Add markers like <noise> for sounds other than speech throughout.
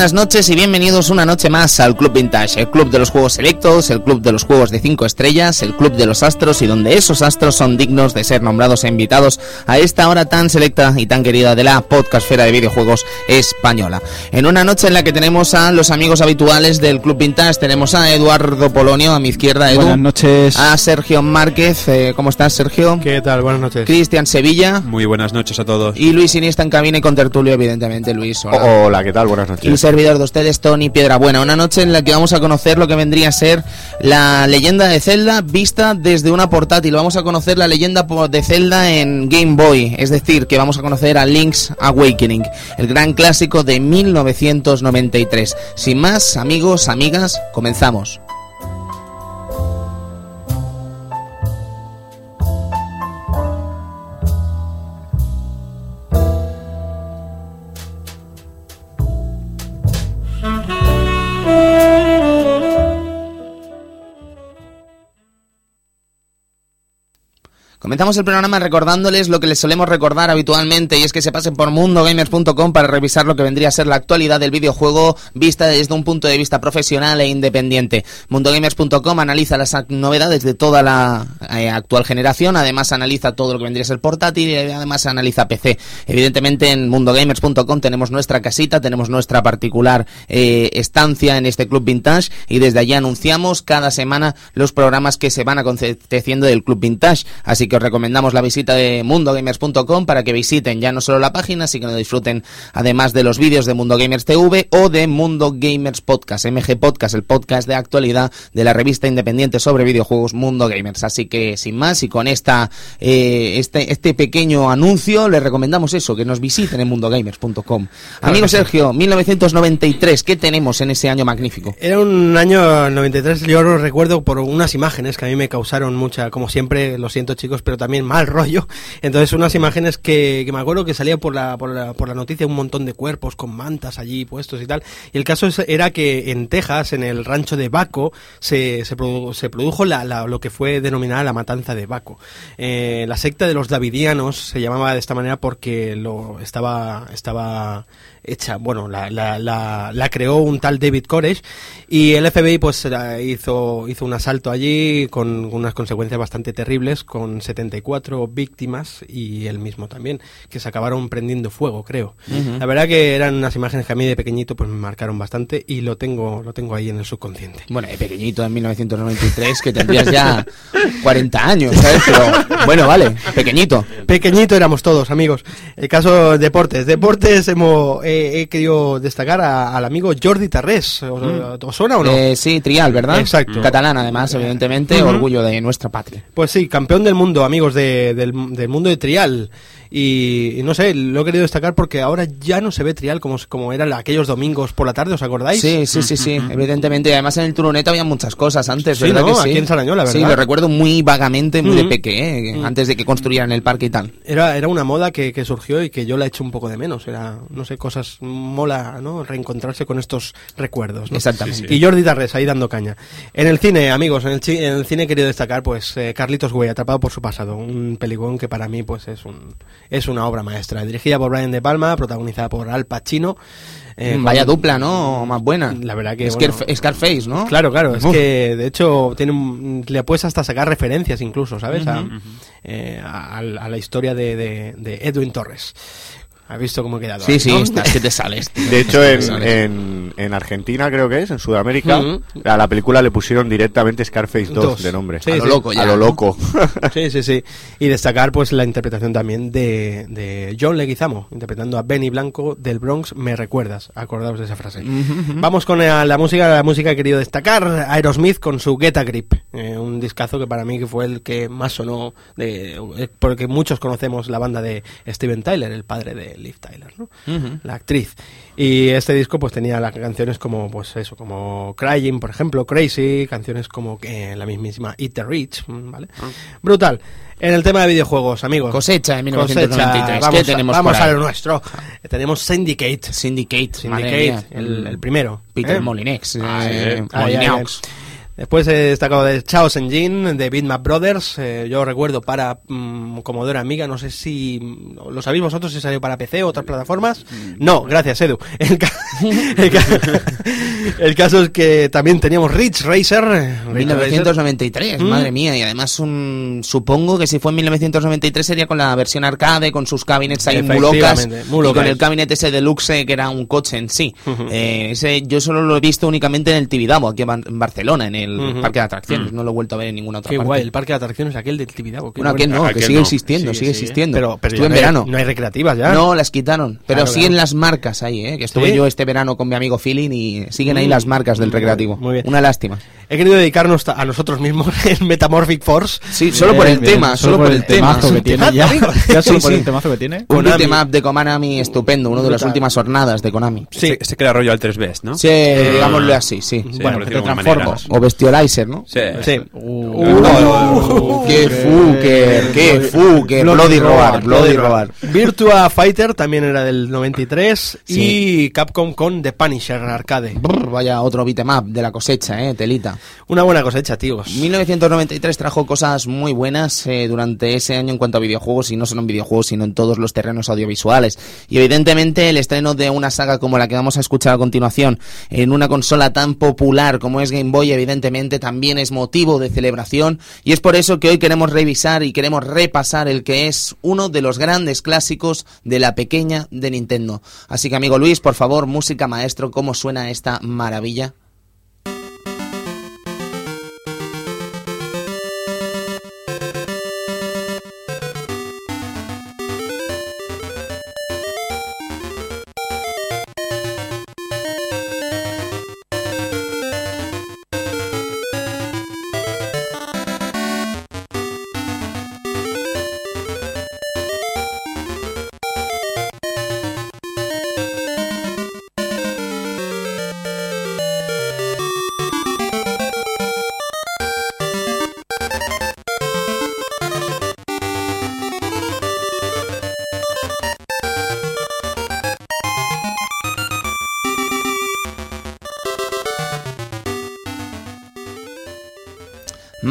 Buenas noches y bienvenidos una noche más al Club Vintage, el club de los juegos selectos, el club de los juegos de 5 estrellas, el club de los astros y donde esos astros son dignos de ser nombrados e invitados a esta hora tan selecta y tan querida de la podcastfera de videojuegos española. En una noche en la que tenemos a los amigos habituales del Club Vintage, tenemos a Eduardo Polonio a mi izquierda, Edu. Buenas noches. A Sergio Márquez, eh, ¿cómo estás Sergio? ¿Qué tal? Buenas noches. Cristian Sevilla. Muy buenas noches a todos. Y Luis Iniesta en cabina y con tertulio, evidentemente, Luis. Hola. Hola, ¿qué tal? Buenas noches. Servidor de ustedes, Tony Piedrabuena. Una noche en la que vamos a conocer lo que vendría a ser la leyenda de Zelda vista desde una portátil. Vamos a conocer la leyenda de Zelda en Game Boy. Es decir, que vamos a conocer a Link's Awakening, el gran clásico de 1993. Sin más, amigos, amigas, comenzamos. Comenzamos el programa recordándoles lo que les solemos recordar habitualmente y es que se pasen por mundogamers.com para revisar lo que vendría a ser la actualidad del videojuego vista desde un punto de vista profesional e independiente. Mundogamers.com analiza las novedades de toda la eh, actual generación, además analiza todo lo que vendría a ser portátil y además analiza PC. Evidentemente en mundogamers.com tenemos nuestra casita, tenemos nuestra particular eh, estancia en este club vintage y desde allí anunciamos cada semana los programas que se van aconteciendo del club vintage. Así que os recomendamos la visita de mundogamers.com para que visiten ya no solo la página, sino que disfruten además de los vídeos de Mundo Gamers TV o de Mundo Gamers Podcast, MG Podcast, el podcast de actualidad de la revista independiente sobre videojuegos Mundo Gamers. Así que sin más y con esta eh, este, este pequeño anuncio les recomendamos eso, que nos visiten en mundogamers.com. Amigo Sergio, 1993, ¿qué tenemos en ese año magnífico? Era un año 93, yo lo recuerdo por unas imágenes que a mí me causaron mucha, como siempre, lo siento chicos, pero también mal rollo. <laughs> Entonces unas imágenes que, me acuerdo que salía por la, por la, por la noticia un montón de cuerpos con mantas allí puestos y tal. Y el caso era que en Texas, en el rancho de Baco, se, se, produjo la, lo que fue denominada la matanza de Baco. Eh, la secta de los Davidianos se llamaba de esta manera porque lo estaba, estaba hecha, bueno, la, la, la, creó un tal David Koresh y el FBI pues hizo, hizo un asalto allí con unas consecuencias bastante terribles, con 74 víctimas y él mismo también, que se acabaron prendiendo fuego, creo. La verdad que eran unas imágenes que a mí de pequeñito pues me marcaron bastante y lo tengo, lo tengo ahí en el subconsciente. Bueno, de pequeñito en 1993, que tendrías ya <laughs> 40 años, ¿sabes? Pero bueno, vale, pequeñito. Pequeñito éramos todos, amigos. El caso deportes. Deportes hemos he querido destacar al amigo Jordi Tarrés. ¿Os, mm. suena o no? Eh, sí, Trial, ¿verdad? Exacto. Catalán, además, evidentemente, orgullo de nuestra patria. Pues sí, campeón del mundo, amigos del, del mundo de Trial. Y, no sé, lo he querido destacar porque ahora ya no se ve trial como, como eran aquellos domingos por la tarde, ¿os acordáis? Sí, sí, sí, sí, evidentemente. Además en el Turonet había muchas cosas antes, ¿verdad que sí? Aquí en ¿verdad? Sí, lo recuerdo muy vagamente, muy de peque, ¿eh? antes de que construyeran el parque y tal. Era, era una moda que, que surgió y que yo la he hecho un poco de menos. Era, no sé, cosas, mola, ¿no? Reencontrarse con estos recuerdos. Exactamente. Y Jordi Tarres ahí dando caña. En el cine, amigos, en el, en el cine he querido destacar, pues, eh, Carlitos Güey, Atrapado por su pasado. Un peligón que para mí, pues, es un, es una obra maestra dirigida por Brian De Palma, protagonizada por Al Pacino. Eh, Vaya dupla, ¿no? Más buena. La verdad que. Scarface, ¿no? Claro, claro. Es que, de hecho, tiene le puedes hasta sacar referencias incluso, ¿sabes? Eh, a, la historia de, de Edwin Torres. ¿Has visto cómo he quedado? Sí, sí, estás que te sales. De hecho, en, en, Argentina creo que es, en Sudamérica, a la película le pusieron directamente Scarface 2, de nombre. a lo loco ya. A lo loco. <laughs> sí, sí, sí. Y destacar pues la interpretación también de, de John Leguizamo, interpretando a Benny Blanco del Bronx, Me Recuerdas. Acordaos de esa frase. Vamos con la, música, la música que he querido destacar. Aerosmith con su Get a Grip. Eh, un discazo que para mí fue el que más sonó, de, eh, porque muchos conocemos la banda de Steven Tyler, el padre de Liv Tyler, ¿no? La actriz. Y este disco pues tenía las canciones como pues eso, como Crying, por ejemplo, Crazy, canciones como que la mismísima Eat the Rich, ¿vale? Ah. Brutal. En el tema de videojuegos, amigos. Cosecha en 1993. Vamos, tenemos vamos a lo nuestro. Tenemos Syndicate. Syndicate. Syndicate, el, primero. Peter ¿eh? Molinex. Ah, eh, Después he destacado de Chaos Engine, de Bitmap Brothers. Eh, yo recuerdo para mm, Commodore Amiga. No sé si lo sabéis vosotros si salió para PC o otras plataformas. No, gracias, Edu. el, ca- <laughs> el caso es que también teníamos Ridge Racer. eh, Ridge Racer. 1993, Mm. madre mía, y además un, supongo que si fue en 1993 sería con la versión arcade, con sus cabinets ahí muy locas, y con el cabinet ese deluxe que era un coche en sí. Eh, ese yo solo lo he visto únicamente en el Tibidabo, aquí en Bar- en Barcelona, en el parque de atracciones, no lo he vuelto a ver en ninguna otra Qué parte. guay, el parque de atracciones aquel del Tibidabo. qué Bueno, aquel no, Aquel que sigue no. existiendo, sigue, existiendo. Pero, pero Estuve en no hay- verano. no hay recreativas ya. No, las quitaron, pero Claro, siguen claro. las marcas ahí, ¿eh? que estuve ¿Sí? yo este verano con mi amigo Feeling y siguen ahí Mm. las marcas del recreativo. muy bien. Una lástima. He querido dedicarnos a nosotros mismos <laughs> en Metamorphic Force. Sí, solo por el Bien, tema, solo por el tema. temazo que tiene ya. Ya solo Sí, por sí. el temazo que tiene. Un up de Konami estupendo, uno de las últimas jornadas de Konami. Sí. Este, que era rollo al 3Bs, ¿no? Sí, digámoslo así, sí. Sí, Bueno, por te. O Bestiolizer, ¿no? Sí. Sí. Uh, ¡Qué fucker! ¡Qué fucker! Bloody Roar, Bloody Roar. Virtua Fighter también era del 93 Sí. y Capcom con The Punisher arcade. Brr, vaya otro beat'em up de la cosecha, eh, telita. Una buena cosecha, tíos. 1993 trajo cosas muy buenas eh, durante ese año en cuanto a videojuegos, y no solo en videojuegos, sino en todos los terrenos audiovisuales. Y evidentemente el estreno de una saga como la que vamos a escuchar a continuación, en una consola tan popular como es Game Boy, evidentemente también es motivo de celebración, y es por eso que hoy queremos revisar y queremos repasar el que es uno de los grandes clásicos de la pequeña de Nintendo. Así que amigo Luis, por favor, música maestro, ¿cómo suena esta maravilla?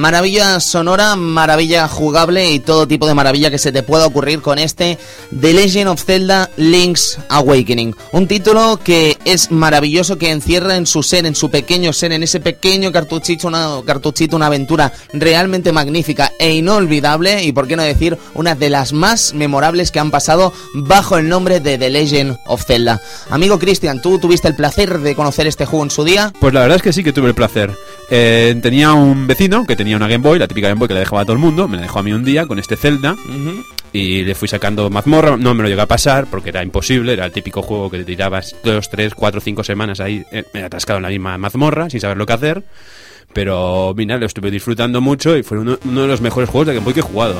Maravilla sonora, maravilla jugable y todo tipo de maravilla que se te pueda ocurrir con este The Legend of Zelda Link's Awakening. Un título que es maravilloso, que encierra en su ser, en su pequeño ser, en ese pequeño cartuchito una, cartuchito, una aventura realmente magnífica e inolvidable y por qué no decir una de las más memorables que han pasado bajo el nombre de The Legend of Zelda. Amigo Cristian, ¿tú tuviste el placer de conocer este juego en su día? Pues la verdad es que sí que tuve el placer. Eh, tenía un vecino que tenía una Game Boy, la típica Game Boy que le dejaba a todo el mundo, me la dejó a mí un día con este Zelda y le fui sacando mazmorra, no me lo llegué a pasar porque era imposible, era el típico juego que te tirabas dos, tres, cuatro, cinco semanas ahí eh, atascado en la misma mazmorra sin saber lo que hacer. Pero mira, lo estuve disfrutando mucho y fue uno, uno de los mejores juegos de Game Boy que he jugado.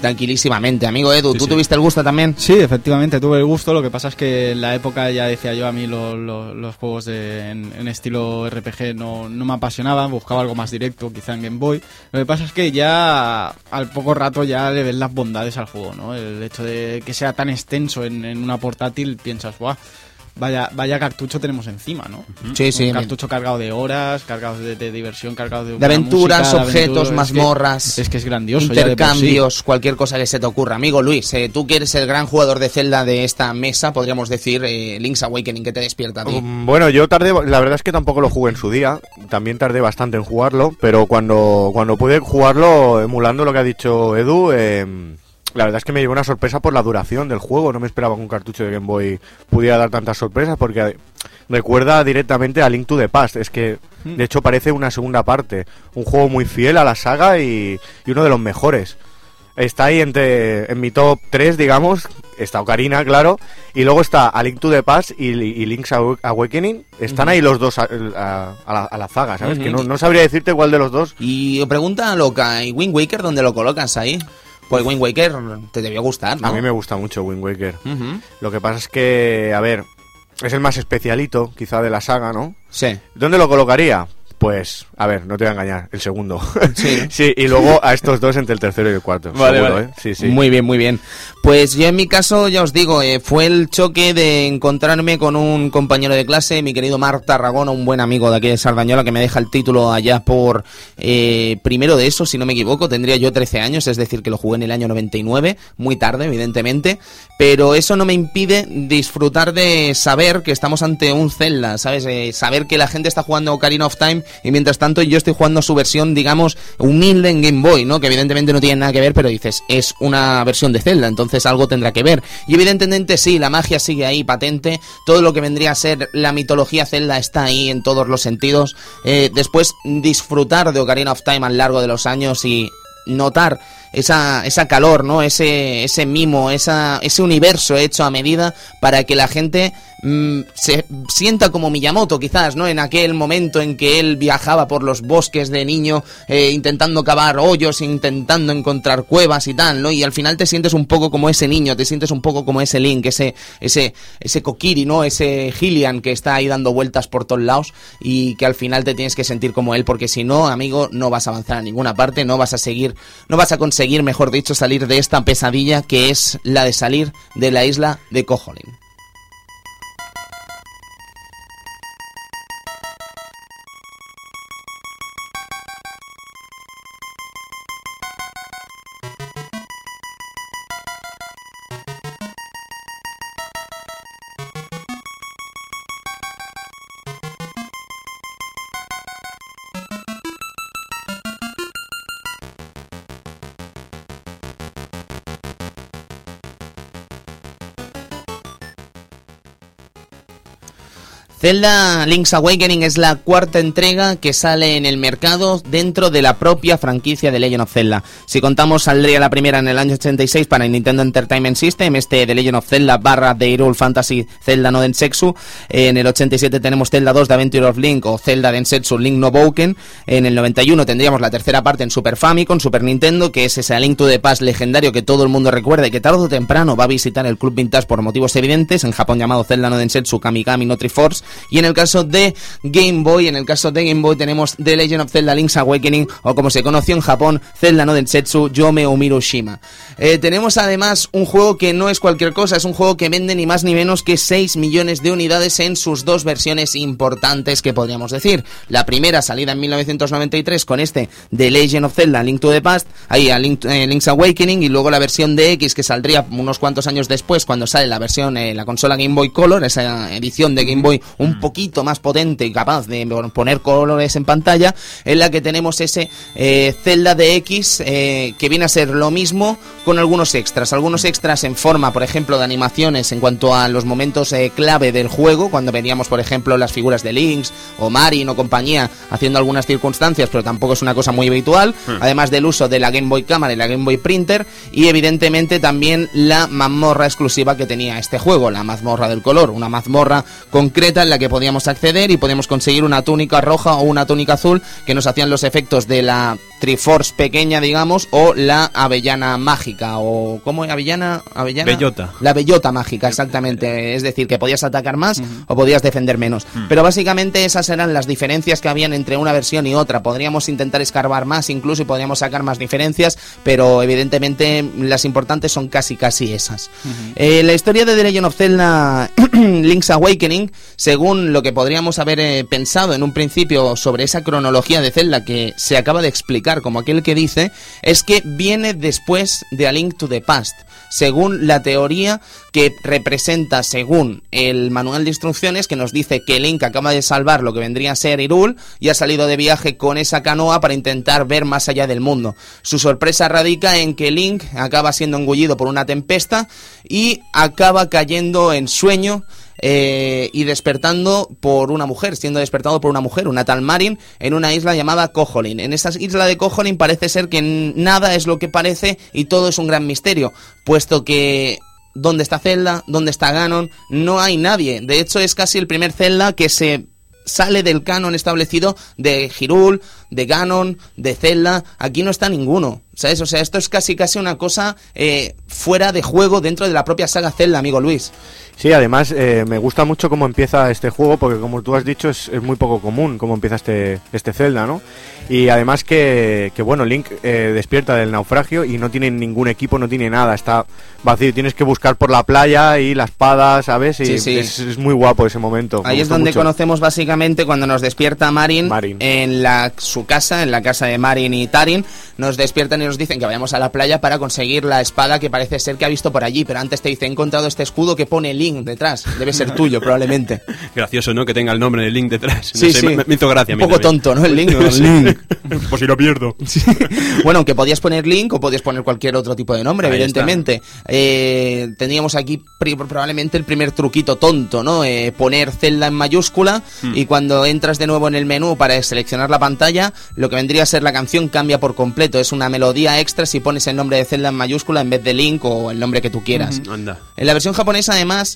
Tranquilísimamente, amigo Edu, Sí, ¿tú sí. tuviste el gusto también? Sí, efectivamente, tuve el gusto. Lo que pasa es que en la época, ya decía yo, a mí lo- lo- los juegos de, en, en estilo RPG no, no me apasionaban. Buscaba algo más directo, quizá en Game Boy. Lo que pasa es que ya al poco rato ya le ves las bondades al juego, ¿no? El hecho de que sea tan extenso en, en una portátil, piensas, ¡buah! Vaya, vaya cartucho tenemos encima, ¿no? Sí, sí. Un cartucho cargado de horas, cargado de, de diversión, cargado de, De aventuras, música, objetos, aventuras. Es que- mazmorras, Es que es grandioso. ya sí. intercambios, cualquier cosa que se te ocurra. Amigo Luis, eh, tú que eres el gran jugador de Zelda de esta mesa, podríamos decir, eh, Link's Awakening, que te despierta a ti. Um, Bueno, yo tardé, la verdad es que tampoco lo jugué en su día, también tardé bastante en jugarlo, pero cuando, cuando pude jugarlo emulando lo que ha dicho Edu, eh, la verdad es que me llevó una sorpresa por la duración del juego, no me esperaba que un cartucho de Game Boy pudiera dar tantas sorpresas porque eh, recuerda directamente a Link to the Past, es que de hecho parece una segunda parte, un juego muy fiel a la saga y, y uno de los mejores. Está ahí entre, en mi top 3, digamos. Está Ocarina, claro. Y luego está A Link to the Past y, y Link's Awa- Awakening. Están ahí los dos a, a- a la, a la zaga, ¿sabes? Que no, no sabría decirte cuál de los dos. Y pregunta loca, ¿y Wind Waker dónde lo colocas ahí? Pues Wind Waker te debió gustar, ¿no? A mí me gusta mucho Wind Waker. Lo que pasa es que, a ver, es el más especialito, quizá, de la saga, ¿no? Sí. ¿Dónde lo colocaría? Pues, a ver, no te voy a engañar, el segundo. <laughs> Sí. sí, y luego a estos dos entre el tercero y el cuarto. Vale, seguro, vale. ¿eh? Sí, sí. Muy bien, muy bien. Pues yo en mi caso, ya os digo, eh, fue el choque de encontrarme con un compañero de clase, mi querido Marc Tarragona, un buen amigo de aquí de Sardañola, que me deja el título allá por eh, primero de eso, si no me equivoco, tendría yo 13 años, es decir, que lo jugué en el año 99, muy tarde, evidentemente, pero eso no me impide disfrutar de saber que estamos ante un Zelda, ¿sabes? Eh, saber que la gente está jugando Ocarina of Time y mientras tanto yo estoy jugando su versión, digamos, humilde en Game Boy, ¿no? Que evidentemente no tiene nada que ver, pero dices, es una versión de Zelda, entonces algo tendrá que ver. Y evidentemente sí, la magia sigue ahí patente, todo lo que vendría a ser la mitología Zelda está ahí en todos los sentidos. Eh, después disfrutar de Ocarina of Time a lo largo de los años y notar esa, esa calor, ¿no? Ese, ese mimo, esa, ese universo hecho a medida para que la gente mm, se sienta como Miyamoto, quizás, ¿no? En aquel momento en que él viajaba por los bosques de niño, eh, intentando cavar hoyos, intentando encontrar cuevas y tal, ¿no? Y al final te sientes un poco como ese niño, te sientes un poco como ese Link, ese, ese, ese Kokiri, ¿no? Ese Gillian que está ahí dando vueltas por todos lados y que al final te tienes que sentir como él, porque si no, amigo, no vas a avanzar a ninguna parte, no vas a seguir, no vas a conseguir, mejor dicho, salir de esta pesadilla que es la de salir de la isla de Koholin. Zelda Link's Awakening es la cuarta entrega que sale en el mercado dentro de la propia franquicia de Legend of Zelda. Si contamos, saldría la primera en el año 86 para el Nintendo Entertainment System, este de Legend of Zelda barra de Hyrule Fantasy Zelda no Densetsu. En el 87 tenemos Zelda 2 de Adventure of Link o Zelda Densetsu Link no Boken. En el 91 tendríamos la tercera parte en Super Famicom, Super Nintendo, que es ese Link to the Past legendario que todo el mundo recuerda y que tarde o temprano va a visitar el Club Vintage por motivos evidentes, en Japón llamado Zelda no Densetsu Kamikami no Triforce. Y en el caso de Game Boy, en el caso de Game Boy tenemos The Legend of Zelda Link's Awakening o como se conoció en Japón, Zelda no Densetsu Yome Umiru. Eh, tenemos además un juego que no es cualquier cosa, es un juego que vende ni más ni menos que 6 millones de unidades en sus dos versiones importantes que podríamos decir. La primera salida en 1993 con este The Legend of Zelda Link to the Past, ahí a eh, Link's Awakening y luego la versión de X que saldría unos cuantos años después cuando sale la versión, eh, la consola Game Boy Color, esa edición de Game Boy un poquito más potente y capaz de poner colores en pantalla, en la que tenemos ese eh, Zelda de X eh, que viene a ser lo mismo con algunos extras, algunos extras en forma, por ejemplo, de animaciones en cuanto a los momentos eh, clave del juego, cuando veníamos, por ejemplo, las figuras de Lynx o Marin o compañía haciendo algunas circunstancias, pero tampoco es una cosa muy habitual, además del uso de la Game Boy Cámara y la Game Boy Printer y evidentemente también la mazmorra exclusiva que tenía este juego, la mazmorra del color, una mazmorra concreta en la que podíamos acceder y podíamos conseguir una túnica roja o una túnica azul que nos hacían los efectos de la Triforce pequeña, digamos, o la avellana mágica o ¿cómo es avellana? Avellana Bellota. la bellota mágica, exactamente. Es decir, que podías atacar más o podías defender menos. Pero básicamente esas eran las diferencias que habían entre una versión y otra. Podríamos intentar escarbar más incluso y podríamos sacar más diferencias, pero evidentemente las importantes son casi casi esas. Eh, la historia de The Legend of Zelda <clears throat> Link's Awakening, según lo que podríamos haber eh, pensado en un principio sobre esa cronología de Zelda que se acaba de explicar como aquel que dice, es que viene después de A Link to the Past según la teoría que representa, según el manual de instrucciones, que nos dice que Link acaba de salvar lo que vendría a ser Hyrule y ha salido de viaje con esa canoa para intentar ver más allá del mundo. Su sorpresa radica en que Link acaba siendo engullido por una tempesta y acaba cayendo en sueño eh, y despertando por una mujer, siendo despertado por una mujer, una tal Marin, en una isla llamada Koholin. En esa isla de Koholin parece ser que nada es lo que parece y todo es un gran misterio, puesto que ¿dónde está Zelda? ¿Dónde está Ganon? No hay nadie. De hecho, es casi el primer Zelda que se sale del canon establecido de Hyrule, de Ganon, de Zelda, aquí no está ninguno. ¿Sabes? O sea, esto es casi casi una cosa eh, fuera de juego dentro de la propia saga Zelda, amigo Luis. Sí, además eh, me gusta mucho cómo empieza este juego porque como tú has dicho es, es muy poco común cómo empieza este, este Zelda, ¿no? Y además que, que bueno, Link eh, despierta del naufragio y no tiene ningún equipo, no tiene nada, está vacío, tienes que buscar por la playa y la espada, ¿sabes? Y Sí, sí. Es, es muy guapo ese momento. me Ahí es donde mucho. conocemos básicamente cuando nos despierta Marin, Marin. en la, su casa, en la casa de Marin y Tarin. Nos despiertan y nos dicen que vayamos a la playa para conseguir la espada que parece ser que ha visto por allí. Pero antes te dice, he encontrado este escudo que pone Link detrás. Debe ser tuyo, probablemente. <laughs> Gracioso, ¿no? Que tenga el nombre del link detrás. No Sí, sé, sí. Me, me hizo gracia. a Un mí poco también. tonto, ¿no? El Link. ¿no? <laughs> Link. <laughs> Si lo pierdo. Bueno, aunque podías poner Link o podías poner cualquier otro tipo de nombre, Ahí evidentemente. Eh, tendríamos aquí probablemente el primer truquito tonto, ¿no? Eh, poner Zelda en mayúscula Hmm. y cuando entras de nuevo en el menú para seleccionar la pantalla, lo que vendría a ser la canción cambia por completo. Es una melodía extra si pones el nombre de Zelda en mayúscula en vez de Link o el nombre que tú quieras. Anda. En la versión japonesa, además,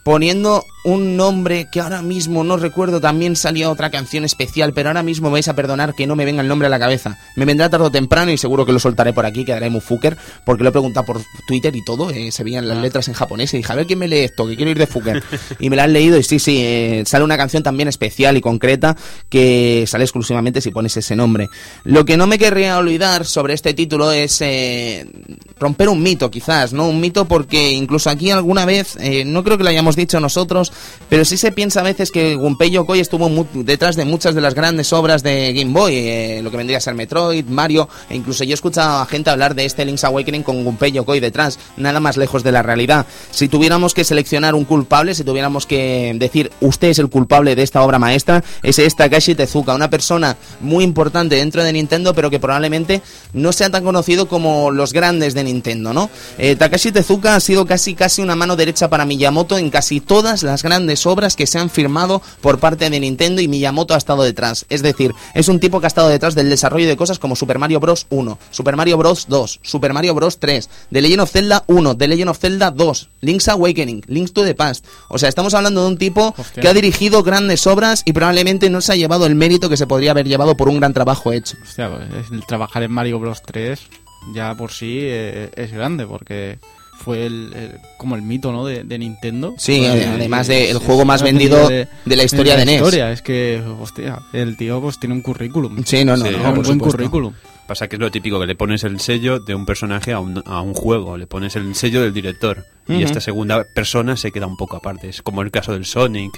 poniendo un nombre que ahora mismo no recuerdo, también salía otra canción especial, pero ahora mismo me vais a perdonar que no me venga el nombre a la cabeza. Me vendrá tarde o temprano y seguro que lo soltaré por aquí, quedaré muy fucker, porque lo he preguntado por Twitter y todo, eh, se veían las letras en japonés y dije, a ver quién me lee esto, que quiero ir de fucker. <laughs> y me la han leído y sí, sí, eh, sale una canción también especial y concreta que sale exclusivamente si pones ese nombre. Lo que no me querría olvidar sobre este título es eh, romper un mito, quizás, ¿no? Un mito porque incluso aquí alguna vez, no creo que lo hayamos dicho nosotros, pero sí se piensa a veces que Gunpei Yokoi estuvo detrás de muchas de las grandes obras de Game Boy, eh, lo que vendría a ser Metroid, Mario, e incluso yo he escuchado a gente hablar de este Link's Awakening con Gunpei Yokoi detrás, nada más lejos de la realidad. Si tuviéramos que seleccionar un culpable, si tuviéramos que decir usted es el culpable de esta obra maestra, es esta Tezuka, una persona muy importante dentro de Nintendo, pero que probablemente no sea tan conocido como los grandes de Nintendo, ¿no? Eh, Takashi Tezuka ha sido casi casi una mano derecha para Miyamoto en todas las grandes obras que se han firmado por parte de Nintendo y Miyamoto ha estado detrás. Es decir, es un tipo que ha estado detrás del desarrollo de cosas como Super Mario Bros. 1, Super Mario Bros. 2, Super Mario Bros. 3, The Legend of Zelda 1, The Legend of Zelda 2, Link's Awakening, Links to the Past. O sea, estamos hablando de un tipo Hostia. que ha dirigido grandes obras y probablemente no se ha llevado el mérito que se podría haber llevado por un gran trabajo hecho. Hostia, pues, el trabajar en Mario Bros 3 ya por sí eh, es grande porque fue el, el- como el mito ¿no? de, de Nintendo. Sí, Pues, además del es- juego más vendido de la historia de NES. historia. Es que, hostia, el tío pues tiene un currículum. Sí, no, no, Sí, no, Tiene un buen supuesto. currículum. Pasa que es lo típico, que le pones el sello de un personaje a un, a un juego, le pones el sello del director. Y esta segunda persona se queda un poco aparte. Es como el caso del Sonic,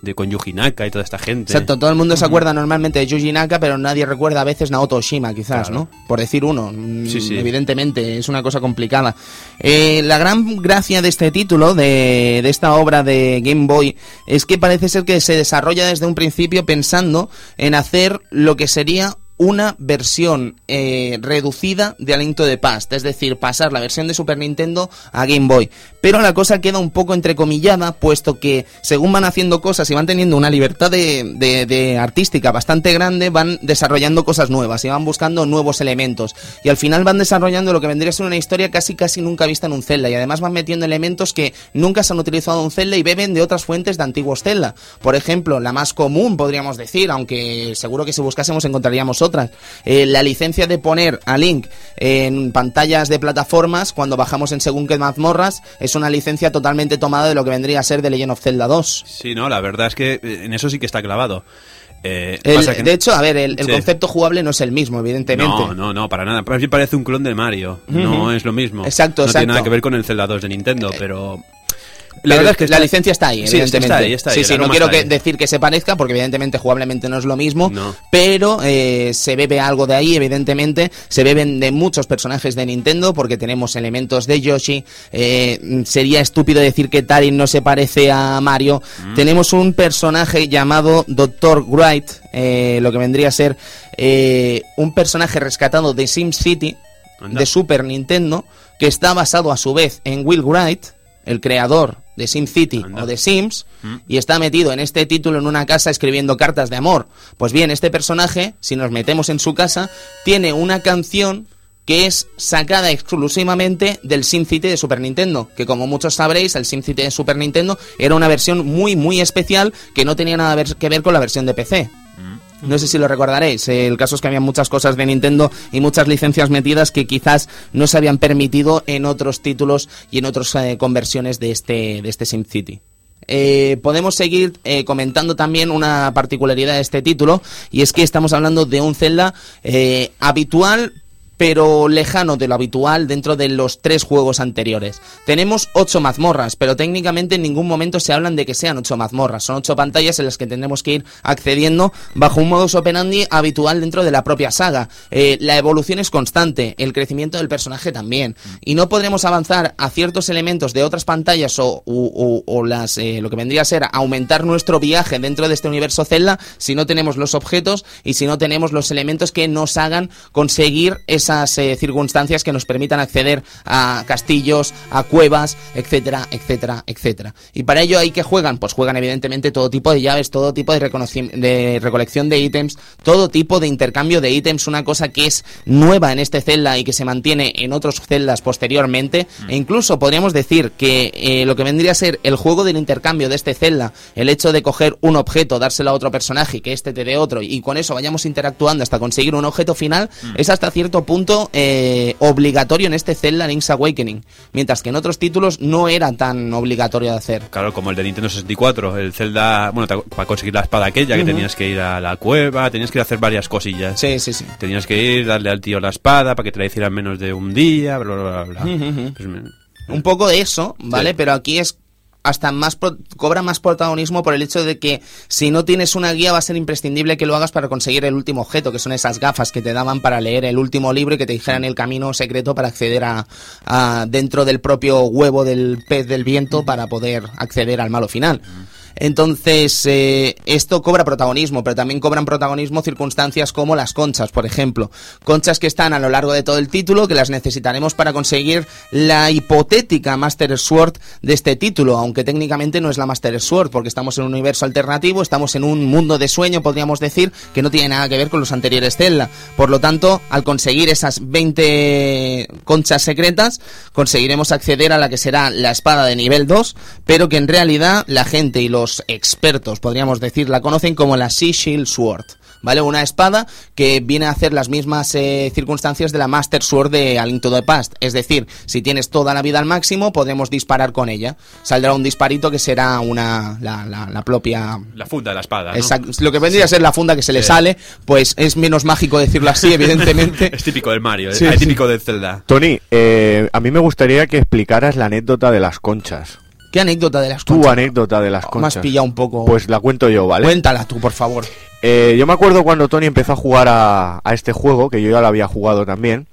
de con Yuji Naka y toda esta gente. Exacto, todo el mundo se acuerda normalmente de Yuji Naka, pero nadie recuerda a veces Naoto Oshima, quizás, Claro. ¿no? Por decir uno. Mm, Sí, sí. Evidentemente, es una cosa complicada. Eh, la gran gracia de este título, de, de esta obra de Game Boy, es que parece ser que se desarrolla desde un principio pensando en hacer lo que sería una versión eh, reducida de A Link to the Past, es decir, pasar la versión de Super Nintendo a Game Boy. Pero la cosa queda un poco entrecomillada, puesto que según van haciendo cosas y van teniendo una libertad de, de- de artística bastante grande, van desarrollando cosas nuevas y van buscando nuevos elementos. Y al final van desarrollando lo que vendría a ser una historia casi casi nunca vista en un Zelda. Y además van metiendo elementos que nunca se han utilizado en un Zelda y beben de otras fuentes de antiguos Zelda. Por ejemplo, la más común, podríamos decir, aunque seguro que si buscásemos encontraríamos otras. Eh, la licencia de poner a Link en pantallas de plataformas cuando bajamos en según qué mazmorras es una licencia totalmente tomada de lo que vendría a ser de Legend of Zelda 2. Sí, no, la verdad es que eh, en eso sí que está clavado. Eh, El- que- de hecho, a ver, el, el Sí. concepto jugable no es el mismo, evidentemente. No, no, no, para nada. Para mí parece un clon de Mario. No es lo mismo. Exacto, no exacto. tiene nada que ver con el Zelda 2 de Nintendo, pero... La verdad es que la está- licencia está ahí, Sí, evidentemente. está ahí, está ahí, sí, sí, no quiero que- decir que se parezca, porque evidentemente jugablemente no es lo mismo, No. pero eh, se bebe algo de ahí, evidentemente. Se beben de muchos personajes de Nintendo, porque tenemos elementos de Yoshi. eh, sería estúpido decir que Tarin no se parece a Mario. Mm. Tenemos un personaje llamado Dr. Wright, eh, lo que vendría a ser eh, un personaje rescatado de SimCity, de Super Nintendo, que está basado a su vez en Will Wright, el creador de SimCity Anda. o de Sims, Mm. y está metido en este título en una casa escribiendo cartas de amor. Pues bien, este personaje, si nos metemos en su casa, tiene una canción que es sacada exclusivamente del SimCity de Super Nintendo, que como muchos sabréis, el SimCity de Super Nintendo era una versión muy muy especial que no tenía nada que ver con la versión de PC. No sé si lo recordaréis. eh, el caso es que había muchas cosas de Nintendo y muchas licencias metidas que quizás no se habían permitido en otros títulos y en otras eh, conversiones de este, de este SimCity. Eh, podemos seguir eh, comentando también una particularidad de este título y es que estamos hablando de un Zelda eh, habitual pero lejano de lo habitual dentro de los tres juegos anteriores. Tenemos ocho mazmorras, pero técnicamente en ningún momento se hablan de que sean ocho mazmorras. Son ocho pantallas en las que tendremos que ir accediendo bajo un modus operandi habitual dentro de la propia saga. Eh, la evolución es constante, el crecimiento del personaje también. Y no podremos avanzar a ciertos elementos de otras pantallas o, o las, eh, lo que vendría a ser aumentar nuestro viaje dentro de este universo Zelda si no tenemos los objetos y si no tenemos los elementos que nos hagan conseguir esas eh, circunstancias que nos permitan acceder a castillos, a cuevas, etcétera, etcétera, etcétera. Y para ello hay que juegan, pues juegan evidentemente todo tipo de llaves, todo tipo de, de recolección de ítems, todo tipo de intercambio de ítems, una cosa que es nueva en este Zelda y que se mantiene en otros Zeldas posteriormente, e incluso podríamos decir que eh, lo que vendría a ser el juego del intercambio de este Zelda, el hecho de coger un objeto, dárselo a otro personaje y que este te dé otro, y con eso vayamos interactuando hasta conseguir un objeto final, es hasta cierto punto eh, obligatorio en este Zelda Link's Awakening, mientras que en otros títulos no era tan obligatorio de hacer. Claro, como el de Nintendo 64, el Zelda, bueno, para conseguir la espada aquella, que tenías que ir a la cueva, tenías que ir a hacer varias cosillas. Sí, sí, sí. Tenías que ir, darle al tío la espada para que te la hicieran menos de un día, bla, bla, bla, bla. Pues me- Un poco de eso, ¿vale? Sí. Pero aquí es hasta más pro- cobra más protagonismo por el hecho de que si no tienes una guía va a ser imprescindible que lo hagas para conseguir el último objeto, que son esas gafas que te daban para leer el último libro y que te dijeran el camino secreto para acceder a, a dentro del propio huevo del pez del viento para poder acceder al malo final. Entonces, eh, esto cobra protagonismo, pero también cobran protagonismo circunstancias como las conchas, por ejemplo. Conchas que están a lo largo de todo el título, que las necesitaremos para conseguir la hipotética Master Sword de este título, aunque técnicamente no es la Master Sword, porque estamos en un universo alternativo, estamos en un mundo de sueño, podríamos decir, que no tiene nada que ver con los anteriores Zelda. Por lo tanto, al conseguir esas 20 conchas secretas, conseguiremos acceder a la que será la espada de nivel 2, pero que en realidad la gente y los expertos, podríamos decir, la conocen como la Sea Shield Sword. ¿Vale? Una espada que viene a hacer las mismas eh, circunstancias de la Master Sword de A Link to the Past. Es decir, si tienes toda la vida al máximo, podremos disparar con ella. Saldrá un disparito que será una la, la- la propia La funda de la espada. ¿no? Exacto. Lo que vendría a ser la funda que se le sale, pues es menos mágico decirlo así, <laughs> evidentemente. Es típico del Mario, Sí, es sí. típico del Zelda. Tony, eh, a mí me gustaría que explicaras la anécdota de las conchas. ¿Qué anécdota de las Tu conchas? anécdota de las Me has conchas. pillado un poco. Pues la cuento yo, ¿vale? Cuéntala tú, por favor. Eh, yo me acuerdo cuando Tony empezó a jugar a, a este juego, que yo ya lo había jugado también.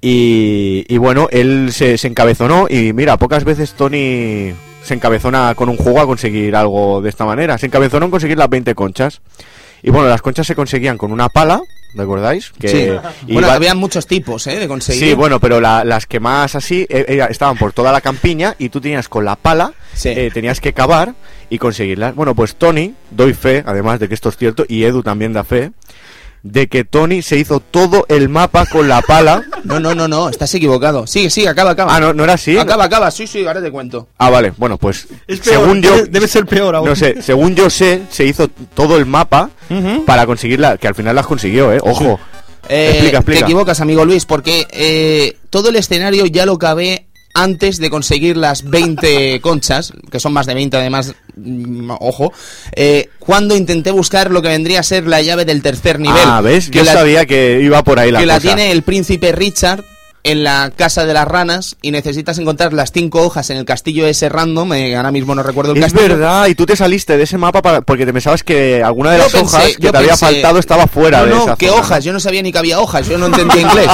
Y, y bueno, él se, se encabezonó y mira, pocas veces Tony se encabezona con un juego a conseguir algo de esta manera. Se encabezonó en conseguir las 20 conchas. Y bueno, las conchas se conseguían con una pala, ¿recordáis? Que, sí. Bueno, había muchos tipos, ¿eh? De conseguir. Sí, bueno, pero la- las que más así eh, estaban por toda la campiña y tú tenías con la pala, Sí. eh, tenías que cavar y conseguirlas. Bueno, pues Tony, doy fe, además de que esto es cierto, y Edu también da fe, de que Tony se hizo todo el mapa con la pala. <laughs> No, no, no, no, estás equivocado. Sigue, sigue, acaba, acaba. Ah, no, no era así. Acaba, acaba, sí, sí, ahora te cuento. Ah, vale, bueno, pues Es peor, según yo, debe, debe ser peor aún. no sé, según yo sé, se hizo todo el mapa para conseguirla, que al final las consiguió, eh, ojo. Eh, Explica, explica. Te equivocas, amigo Luis, porque eh, todo el escenario ya lo cabé antes de conseguir las 20 conchas, que son más de 20 además, mm, ojo, eh, cuando intenté buscar lo que vendría a ser la llave del tercer nivel. Ah, ¿ves? Que yo la, sabía que iba por ahí la que la cosa. tiene el príncipe Richard en la casa de las ranas y necesitas encontrar las cinco hojas en el castillo ese random, eh, ahora mismo no recuerdo el Es castillo. verdad, y tú te saliste de ese mapa para- porque te pensabas que alguna de Yo las pensé- hojas que te había faltado estaba fuera no, de no, esa ¿qué zona. hojas? Yo no sabía ni que había hojas, yo no entendía <laughs> inglés.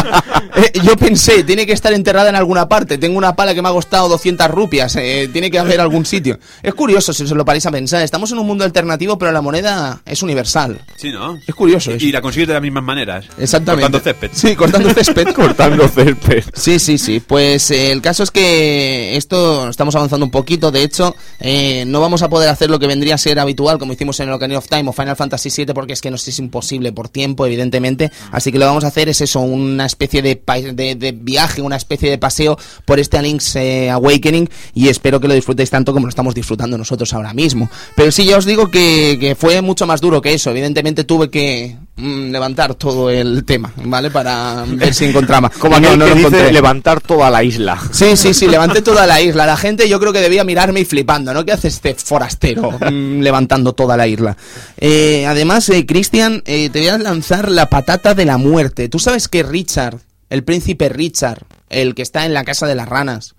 Eh, yo pensé, tiene que estar enterrada en alguna parte, tengo una pala que me ha costado 200 rupias, eh, tiene que haber algún sitio. Es curioso si os lo paráis a pensar, estamos en un mundo alternativo, pero la moneda es universal. Sí, ¿no? Es curioso Y, eso. y la consigues de las mismas maneras. Exactamente. Cortando césped. Sí, cortando <laughs> césped. Cortando césped. Sí, sí, sí. Pues eh, el caso es que esto estamos avanzando un poquito. De hecho, eh, no vamos a poder hacer lo que vendría a ser habitual, como hicimos en el Ocarina of Time o Final Fantasy VII, porque es que nos es imposible por tiempo, evidentemente. Así que lo que vamos a hacer es eso, una especie de, de, de viaje, una especie de paseo por este Link's eh, Awakening y espero que lo disfrutéis tanto como lo estamos disfrutando nosotros ahora mismo. Pero sí, ya os digo que, fue mucho más duro que eso. Evidentemente tuve que levantar todo el tema, ¿vale? Para <laughs> ver si encontraba. Como no, no que lo dice encontré. levantar toda la isla. Sí, sí, sí, levanté toda la isla. La gente yo creo que debía mirarme y flipando, ¿no? ¿Qué hace este forastero mm, levantando toda la isla? Eh, además, eh, Cristian, eh, te voy a lanzar la patata de la muerte. ¿Tú sabes que Richard, el príncipe Richard, el que está en la casa de las ranas,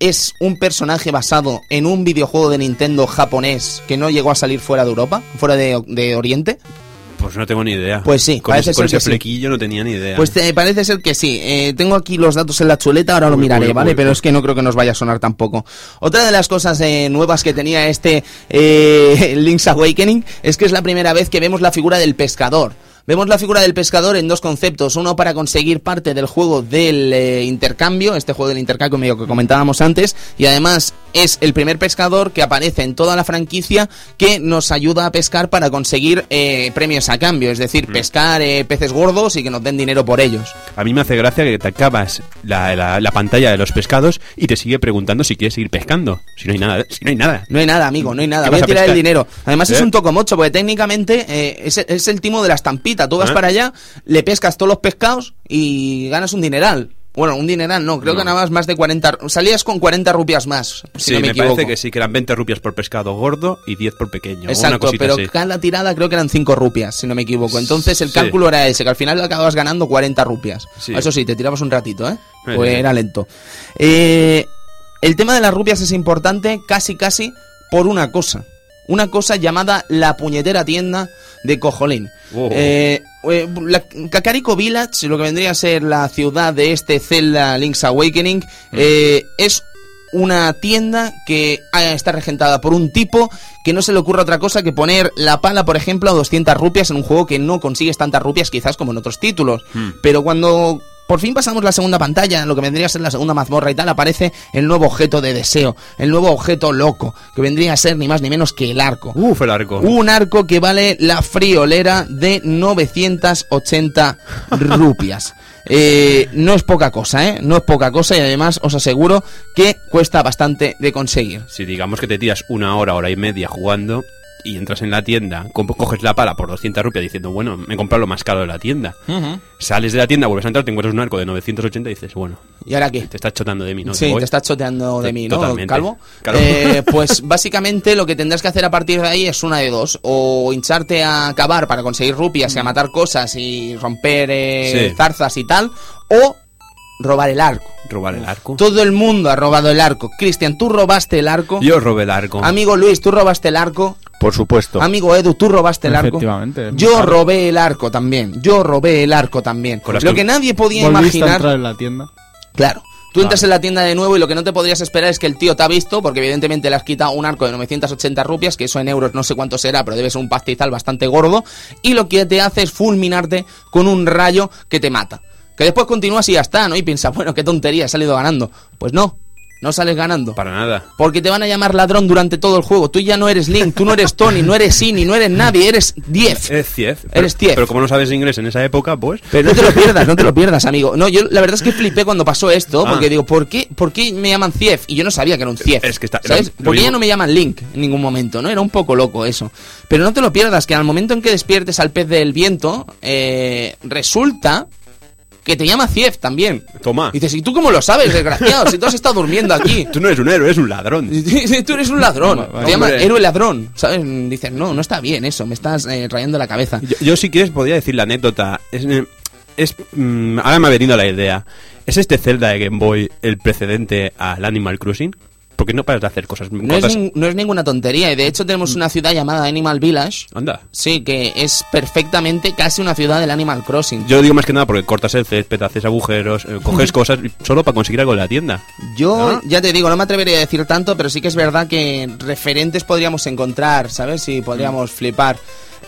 es un personaje basado en un videojuego de Nintendo japonés que no llegó a salir fuera de Europa, fuera de, de Oriente? Pues no tengo ni idea. Pues sí, con parece ese, con ser ese que sí. flequillo no tenía ni idea. Pues te- parece ser que sí. Eh, tengo aquí los datos en la chuleta, ahora lo miraré, uy, ¿vale? uy, Pero es que no creo que nos vaya a sonar tampoco. Otra de las cosas eh, nuevas que tenía este eh, <laughs> Link's Awakening es que es la primera vez que vemos la figura del pescador. Vemos la figura del pescador en dos conceptos. Uno para conseguir parte del juego del eh, intercambio, este juego del intercambio que comentábamos antes, y además es el primer pescador que aparece en toda la franquicia que nos ayuda a pescar para conseguir eh, premios a cambio, es decir, pescar eh, peces gordos y que nos den dinero por ellos. A mí me hace gracia que te acabas la, la- la pantalla de los pescados y te sigue preguntando si quieres seguir pescando. Si no hay nada, si no hay nada. No hay nada, amigo, no hay nada. ¿Qué Voy a tirar el dinero. Además es un tocomocho, porque técnicamente es, es el timo de la Tú vas ¿Eh? para allá, le pescas todos los pescados y ganas un dineral. Bueno, un dineral no, creo No. que ganabas más de 40... Salías con 40 rupias más, si sí, no me, me, equivoco. parece que sí, que eran 20 rupias por pescado gordo y 10 por pequeño. Exacto, pero así. cada tirada creo que eran 5 rupias, si no me equivoco. Entonces el Sí. cálculo era ese, que al final acabas ganando 40 rupias. Sí. Eso sí, te tirabas un ratito, ¿eh? Pues era lento. Eh, el tema de las rupias es importante casi casi por una cosa. Una cosa llamada la puñetera tienda de Cojolín. Oh. Eh, eh, la Kakariko Village, lo que vendría a ser la ciudad de este Zelda Link's Awakening, eh, es una tienda que ah, está regentada por un tipo que no se le ocurre otra cosa que poner la pala, por ejemplo, a 200 rupias en un juego que no consigues tantas rupias quizás como en otros títulos. Hmm. Pero cuando por fin pasamos la segunda pantalla, lo que vendría a ser la segunda mazmorra y tal, aparece el nuevo objeto de deseo, el nuevo objeto loco, que vendría a ser ni más ni menos que el arco. Uf, el arco. Un arco que vale la friolera de 980 <laughs> rupias. Eh, no es poca cosa, ¿eh? No es poca cosa y además os aseguro que cuesta bastante de conseguir. Si digamos que te tiras una hora, hora y media jugando y entras en la tienda, co- coges la pala por 200 rupias diciendo, bueno, me he comprado lo más caro de la tienda. Sales de la tienda, vuelves a entrar, te encuentras un arco de 980 y dices, bueno, ¿Y ahora qué? te estás chotando de mí, ¿no? sí, Voy. te estás choteando de mí, ¿no, totalmente. Calvo? Eh, <laughs> pues básicamente lo que tendrás que hacer a partir de ahí es una de dos. O hincharte a acabar para conseguir rupias y a matar cosas y romper eh, Sí. zarzas y tal. O robar el arco. Robar el arco. Todo el mundo ha robado el arco. Cristian, ¿tú robaste el arco? Yo robé el arco. Amigo Luis, ¿tú robaste el arco? Por supuesto. Amigo Edu, ¿tú robaste el arco? Yo caro. robé el arco también. Yo robé el arco también. Con Lo que- que nadie podía ¿Volviste a imaginar. entrar en la tienda? Claro. Tú entras en la tienda de nuevo y lo que no te podrías esperar es que el tío te ha visto, porque evidentemente le has quitado un arco de 980 rupias, que eso en euros no sé cuánto será, pero debe ser un pastizal bastante gordo, y lo que te hace es fulminarte con un rayo que te mata. Que después continúas y ya está, ¿no? Y piensas, bueno, qué tontería, he salido ganando. Pues no, no sales ganando. Para nada. Porque te van a llamar ladrón durante todo el juego. Tú ya no eres Link, tú no eres Tony, no eres Sini, no eres nadie, eres Diez. Es Cief. Eres Pero- Cief. Pero como no sabes inglés en esa época, pues... Pero no te lo pierdas, no te lo pierdas, amigo. No, yo la verdad es que flipé cuando pasó esto, Ah. porque digo, ¿por qué, ¿por qué me llaman Cief? Y yo no sabía que era un Cief. Es que está- ¿Sabes? Porque ya no me llaman Link en ningún momento, ¿no? Era un poco loco eso. Pero no te lo pierdas, que al momento en que despiertes al pez del viento, eh, resulta que te llama Cief también. Toma. Y dices, ¿y tú cómo lo sabes, desgraciado? Si tú has estado durmiendo aquí. <laughs> Tú no eres un héroe, eres un ladrón. <laughs> Tú eres un ladrón. Te llama hombre. héroe ladrón. ¿Sabes? Dices, no, no está bien eso. Me estás eh, rayando la cabeza. Yo, yo, si quieres podría decir la anécdota. Es, eh, es mm, ahora me ha venido la idea. ¿Es este Zelda de Game Boy el precedente al Animal Crossing? Porque no paras de hacer cosas. No es, nin- no es ninguna tontería. Y de hecho tenemos una ciudad llamada Animal Village. Anda. Sí, que es perfectamente casi una ciudad del Animal Crossing. Yo digo más que nada porque cortas el césped, haces agujeros, eh, coges <laughs> cosas solo para conseguir algo en la tienda. Yo, ¿No? ya te digo, no me atrevería a decir tanto, pero sí que es verdad que referentes podríamos encontrar, ¿sabes? Si podríamos flipar.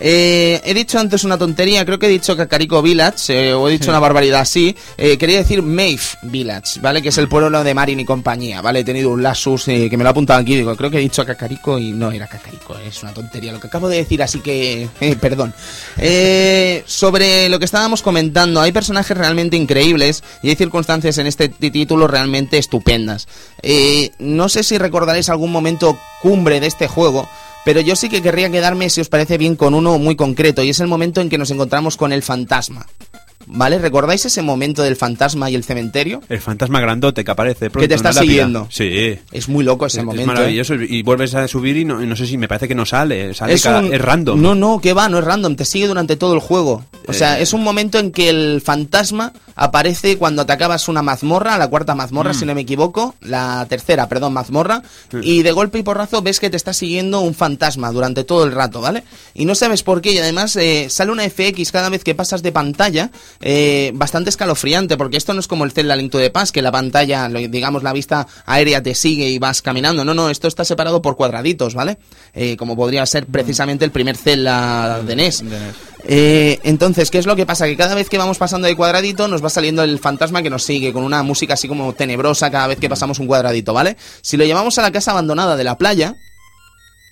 Eh, he dicho antes una tontería, creo que he dicho Kakariko Village, eh, o he dicho una barbaridad así. Eh, quería decir Maeve Village, ¿vale? Que es el pueblo de Marin y compañía, ¿vale? He tenido un lasus eh, que me lo ha apuntado aquí, digo, creo que he dicho Kakariko y no era Kakariko, es una tontería lo que acabo de decir, así que, <laughs> eh, perdón. Eh, sobre lo que estábamos comentando, hay personajes realmente increíbles y hay circunstancias en este título realmente estupendas. Eh, no sé si recordaréis algún momento cumbre de este juego, pero yo sí que querría quedarme, si os parece bien, con uno muy concreto, y es el momento en que nos encontramos con el fantasma. ¿Vale? ¿Recordáis ese momento del fantasma y el cementerio? El fantasma grandote que aparece de pronto Que te está siguiendo. Sí. Es muy loco ese Es- momento. Es ¿eh? maravilloso y vuelves a subir y no, y no sé si me parece que no sale, sale Es, cada- un- es random. No, no, que va, no es random, te sigue durante todo el juego. O sea, Eh. es un momento en que el fantasma aparece cuando te acabas una mazmorra, la cuarta mazmorra, Mm. si no me equivoco, la tercera, perdón, mazmorra, y de golpe y porrazo ves que te está siguiendo un fantasma durante todo el rato, ¿vale? Y no sabes por qué, y además eh, sale una FX cada vez que pasas de pantalla, eh, bastante escalofriante, porque esto no es como el Zelda Link to the Past, que la pantalla, lo- digamos, la vista aérea te sigue y vas caminando. No, no, esto está separado por cuadraditos, ¿vale? Eh, como podría ser precisamente el primer Zelda de NES. De NES. Eh, entonces, ¿qué es lo que pasa? Que cada vez que vamos pasando de cuadradito nos va saliendo el fantasma que nos sigue con una música así como tenebrosa cada vez que pasamos un cuadradito, ¿vale? Si lo llevamos a la casa abandonada de la playa,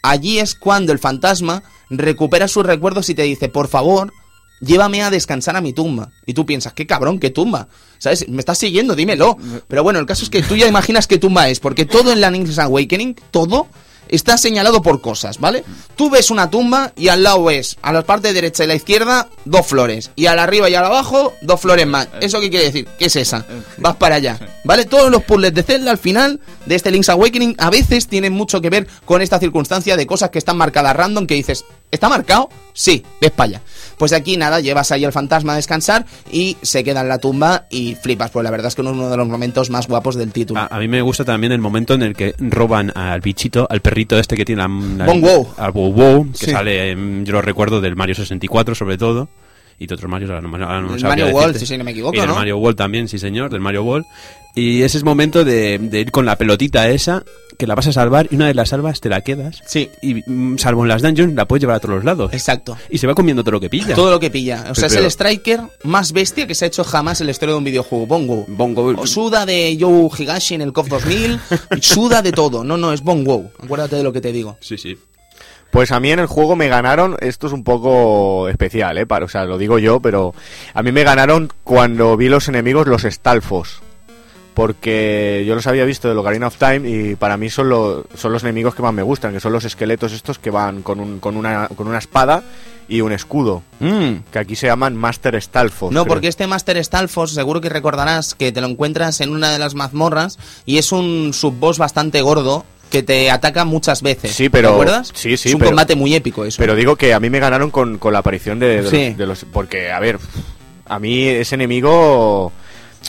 allí es cuando el fantasma recupera sus recuerdos y te dice, por favor, llévame a descansar a mi tumba. Y tú piensas, qué cabrón, qué tumba. ¿Sabes? Me estás siguiendo, dímelo. Pero bueno, el caso es que tú ya imaginas qué tumba es, porque todo en la Link's Awakening, todo está señalado por cosas, ¿vale? Tú ves una tumba y al lado ves, a la parte derecha y la izquierda, dos flores. Y al arriba y al abajo, dos flores más. ¿Eso qué quiere decir? ¿Qué es esa? Vas para allá, ¿vale? Todos los puzzles de Zelda al final de este Link's Awakening a veces tienen mucho que ver con esta circunstancia de cosas que están marcadas random que dices, ¿está marcado? Sí, ves para allá. Pues aquí nada, llevas ahí al fantasma a descansar y se queda en la tumba y flipas. Pues la verdad es que uno de los momentos más guapos del título. A, a mí me gusta también el momento en el que roban al bichito, al perrito este que tiene la, la- Bon Wow. al Wow Wow, que Sí. sale, em, yo lo recuerdo del Mario 64 sobre todo, y de otros Marios, ahora no, ahora no El Mario World, si no me equivoco, Y del ¿no? Mario World también, sí señor, del Mario World. Y ese es momento de, de ir con la pelotita esa, que la vas a salvar, y una vez la salvas te la quedas, Sí, y mm, salvo en las dungeons la puedes llevar a todos los lados. exacto. Y se va comiendo todo lo que pilla. Todo lo que pilla. O sea, es Pero- el striker más bestia que se ha hecho jamás en la historia de un videojuego. Bongo. Bongo. O suda de Joe Higashi en el KOF 2000. suda de todo. No, no, es Bongo. Acuérdate de lo que te digo. Sí, sí. Pues a mí en el juego me ganaron, esto es un poco especial, ¿eh? Para, o sea, lo digo yo, pero a mí me ganaron cuando vi los enemigos, los Stalfos. Porque yo los había visto de Ocarina of Time y para mí son, lo- son los enemigos que más me gustan, que son los esqueletos estos que van con, un- con, una, con una espada y un escudo, que aquí se llaman Master Stalfos. No, creo. porque este Master Stalfos, seguro que recordarás que te lo encuentras en una de las mazmorras y es un subboss bastante gordo que te ataca muchas veces. Sí, pero- ¿Te acuerdas? sí, sí, Es un pero- combate muy épico eso. Pero digo que a mí me ganaron con, con la aparición de, de Sí. los, de los- Porque, a ver, a mí ese enemigo...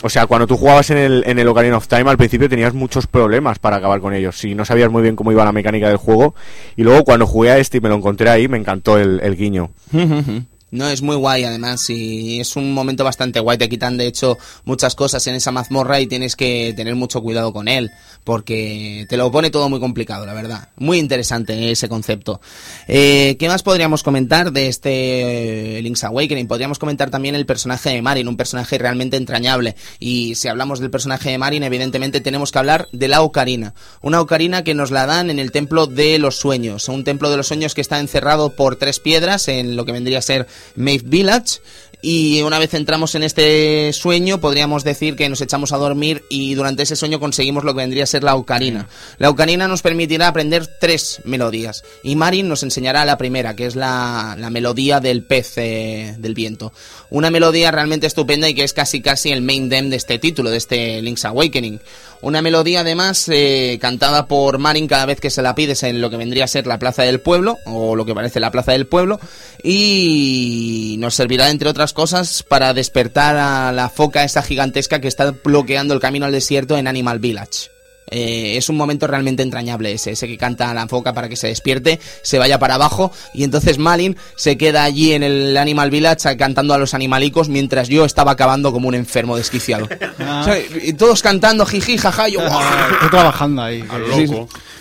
O sea, cuando tú jugabas en el, en el Ocarina of Time al principio tenías muchos problemas para acabar con ellos. Si no sabías muy bien cómo iba la mecánica del juego. Y luego cuando jugué a este y me lo encontré ahí, me encantó el, el guiño. <laughs> No, es muy guay además y es un momento bastante guay. Te quitan de hecho muchas cosas en esa mazmorra y tienes que tener mucho cuidado con él porque te lo pone todo muy complicado, la verdad. Muy interesante ese concepto. Eh, ¿Qué más podríamos comentar de este eh, Link's Awakening? Podríamos comentar también el personaje de Marin, un personaje realmente entrañable. Y si hablamos del personaje de Marin, evidentemente tenemos que hablar de la Ocarina. Una Ocarina que nos la dan en el Templo de los Sueños. Un Templo de los Sueños que está encerrado por tres piedras en lo que vendría a ser Maeve Village. Y una vez entramos en este sueño, podríamos decir que nos echamos a dormir y durante ese sueño conseguimos lo que vendría a ser la ocarina. La ocarina nos permitirá aprender tres melodías y Marin nos enseñará la primera, que es la, la melodía del pez eh, del viento. Una melodía realmente estupenda y que es casi casi el main theme de este título, de este Link's Awakening. Una melodía además eh, cantada por Marin cada vez que se la pides en lo que vendría a ser la plaza del pueblo, o lo que parece la plaza del pueblo, y nos servirá entre otras cosas para despertar a la foca esa gigantesca que está bloqueando el camino al desierto en Animal Village. Eh, es un momento realmente entrañable ese, ese que canta a la foca para que se despierte, se vaya para abajo y entonces Malin se queda allí en el Animal Village cantando a los animalicos mientras yo estaba acabando como un enfermo desquiciado. Ah. <laughs> O sea, y todos cantando jiji, jaja, yo. Estoy trabajando ahí. Sí.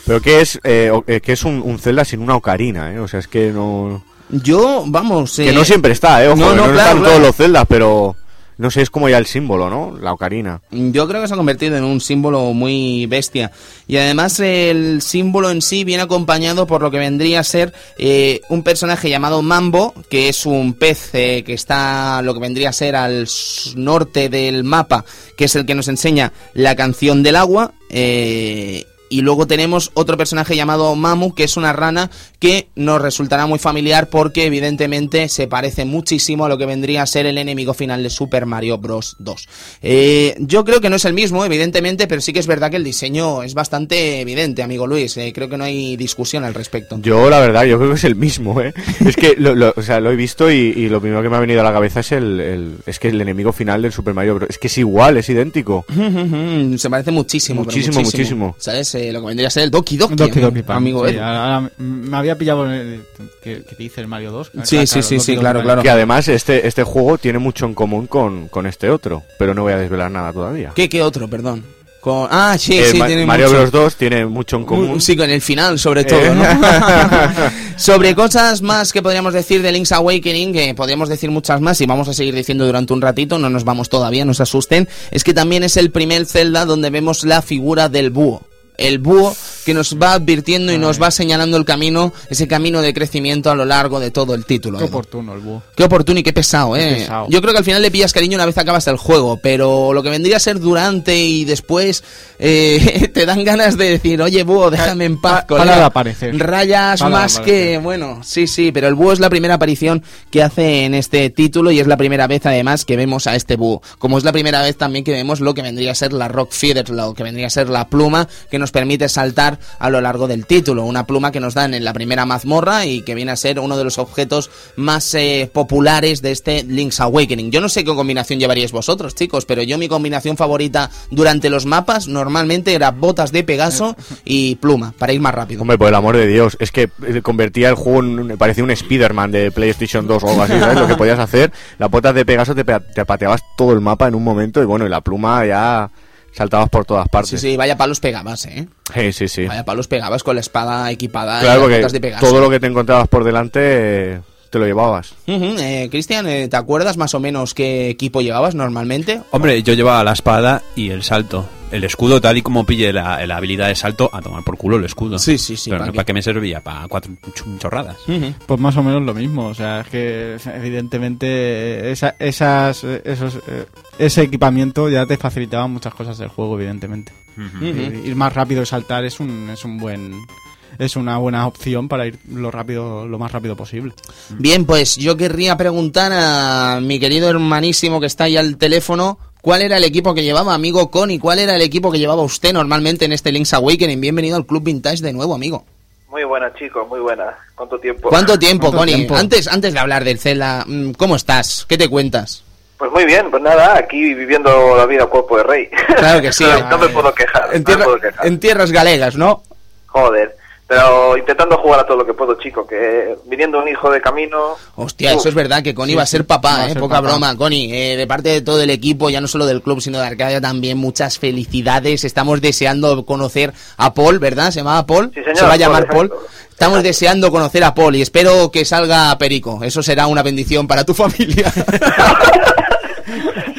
Pero que es, eh, eh, que es un, un Zelda sin una ocarina, ¿eh? O sea, es que no... Yo, vamos... Que eh, no siempre está, ¿eh? Ojo, no, no, no, claro, están claro. todos los celdas, pero... No sé, es como ya el símbolo, ¿no? La ocarina. Yo creo que se ha convertido en un símbolo muy bestia. Y además el símbolo en sí viene acompañado por lo que vendría a ser eh, un personaje llamado Mambo, que es un pez eh, que está lo que vendría a ser al norte del mapa, que es el que nos enseña la canción del agua. eh, y luego tenemos otro personaje llamado Mamu, que es una rana que nos resultará muy familiar porque evidentemente se parece muchísimo a lo que vendría a ser el enemigo final de Super Mario Bros. 2. Eh, yo creo que no es el mismo, evidentemente, pero sí que es verdad que el diseño es bastante evidente, amigo Luis. Eh, creo que no hay discusión al respecto. Yo, la verdad, yo creo que es el mismo, ¿eh? Es que lo, lo- o sea, lo he visto y, y lo primero que me ha venido a la cabeza es el, el- es que el enemigo final del Super Mario Bros. Es que es igual, es idéntico. <laughs> se parece muchísimo, pero Muchísimo, muchísimo. ¿Sabes? Eh, lo que vendría a ser el Doki Doki, Doki Doki Pan. amigo Sí, ahora- me había pillado eh, que, que dice el Mario 2. Sí, sí, sí, sí, claro, claro. Que además este, este juego tiene mucho en común con, con este otro, pero no voy a desvelar nada todavía. ¿Qué, qué otro, perdón? Con... Ah, sí, Eh, sí, Ma- tiene Mario mucho. Bros 2 tiene mucho en común. Sí, con el final, sobre todo, Eh. ¿no? <laughs> <laughs> sobre cosas más que podríamos decir de Link's Awakening, que podríamos decir muchas más y vamos a seguir diciendo durante un ratito, no nos vamos todavía, no se asusten, es que también es el primer Zelda donde vemos la figura del búho. El búho que nos va advirtiendo y nos va señalando el camino, ese camino de crecimiento a lo largo de todo el título. Qué Edu. oportuno el búho. Qué oportuno y qué pesado, Qué eh. pesado. Yo creo que al final le pillas cariño una vez acabas el juego, pero lo que vendría a ser durante y después eh, <laughs> te dan ganas de decir, oye, búho, déjame en paz, Pa- para de aparecer. Rayas Para más aparecer. que, bueno, sí, sí, pero el búho es la primera aparición que hace en este título y es la primera vez además que vemos a este búho. Como es la primera vez también que vemos lo que vendría a ser la Rock Feather, lo que vendría a ser la pluma que nos permite saltar a lo largo del título. Una pluma que nos dan en la primera mazmorra y que viene a ser uno de los objetos más eh, populares de este Link's Awakening. Yo no sé qué combinación llevaríais vosotros, chicos, pero yo mi combinación favorita durante los mapas normalmente era botas de Pegaso y pluma, para ir más rápido. Hombre, por el amor de Dios, es que eh, convertía el juego en. parecía un Spider-Man de PlayStation 2 o algo así, ¿sabes? Lo que podías hacer. Las botas de Pegaso te, pe- te pateabas todo el mapa en un momento y bueno, y la pluma ya saltabas por todas Sí, partes. sí, vaya palos pegabas, ¿eh? Sí, sí, sí. Vaya palos pegabas con la espada equipada Claro, y las de Pegaso. todo lo que te encontrabas por delante eh, te lo llevabas. Eh, Cristian, eh, ¿te acuerdas más o menos qué equipo llevabas normalmente? Hombre, yo llevaba la espada y el salto. El escudo, tal y como pille la, la habilidad de salto, a tomar por culo el escudo. Sí, sí, sí, Pero ¿para no, qué? ¿para qué me servía? Para cuatro chorradas. Pues más o menos lo mismo, o sea, es que evidentemente esa- esas, esos, eh, ese equipamiento ya te facilitaba muchas cosas del juego, evidentemente. Ir, ir más rápido y saltar es un, es un buen es una buena opción para ir lo rápido lo más rápido posible. Bien, pues yo querría preguntar a mi querido hermanísimo que está ahí al teléfono, ¿cuál era el equipo que llevaba, amigo Connie? ¿Cuál era el equipo que llevaba usted normalmente en este Link's Awakening? Bienvenido al Club Vintage de nuevo, amigo. Muy buena, chicos, muy buena. ¿Cuánto tiempo? ¿Cuánto tiempo, ¿Cuánto Connie? tiempo? Antes, antes de hablar del Zelda, mm, ¿cómo estás? ¿Qué te cuentas? Pues muy bien, pues nada, aquí viviendo la vida cuerpo de rey. Claro que sí. no, <laughs> no me puedo quejar, En, no me puedo quejar. en tierras galegas, ¿no? Joder. Pero intentando jugar a todo lo que puedo, chico, que viniendo un hijo de camino... Hostia, eso es verdad, que Connie Sí, va a ser papá, a eh, ser poca papá. broma, Connie. Eh, de parte de todo el equipo, ya no solo del club, sino de Arcadia también, muchas felicidades. Estamos deseando conocer a Paul, ¿verdad? ¿Se llama Paul? Sí, señor, Se va a llamar Paul. Estamos Exacto. deseando conocer a Paul y espero que salga Perico. Eso será una bendición para tu <laughs> familia. <laughs>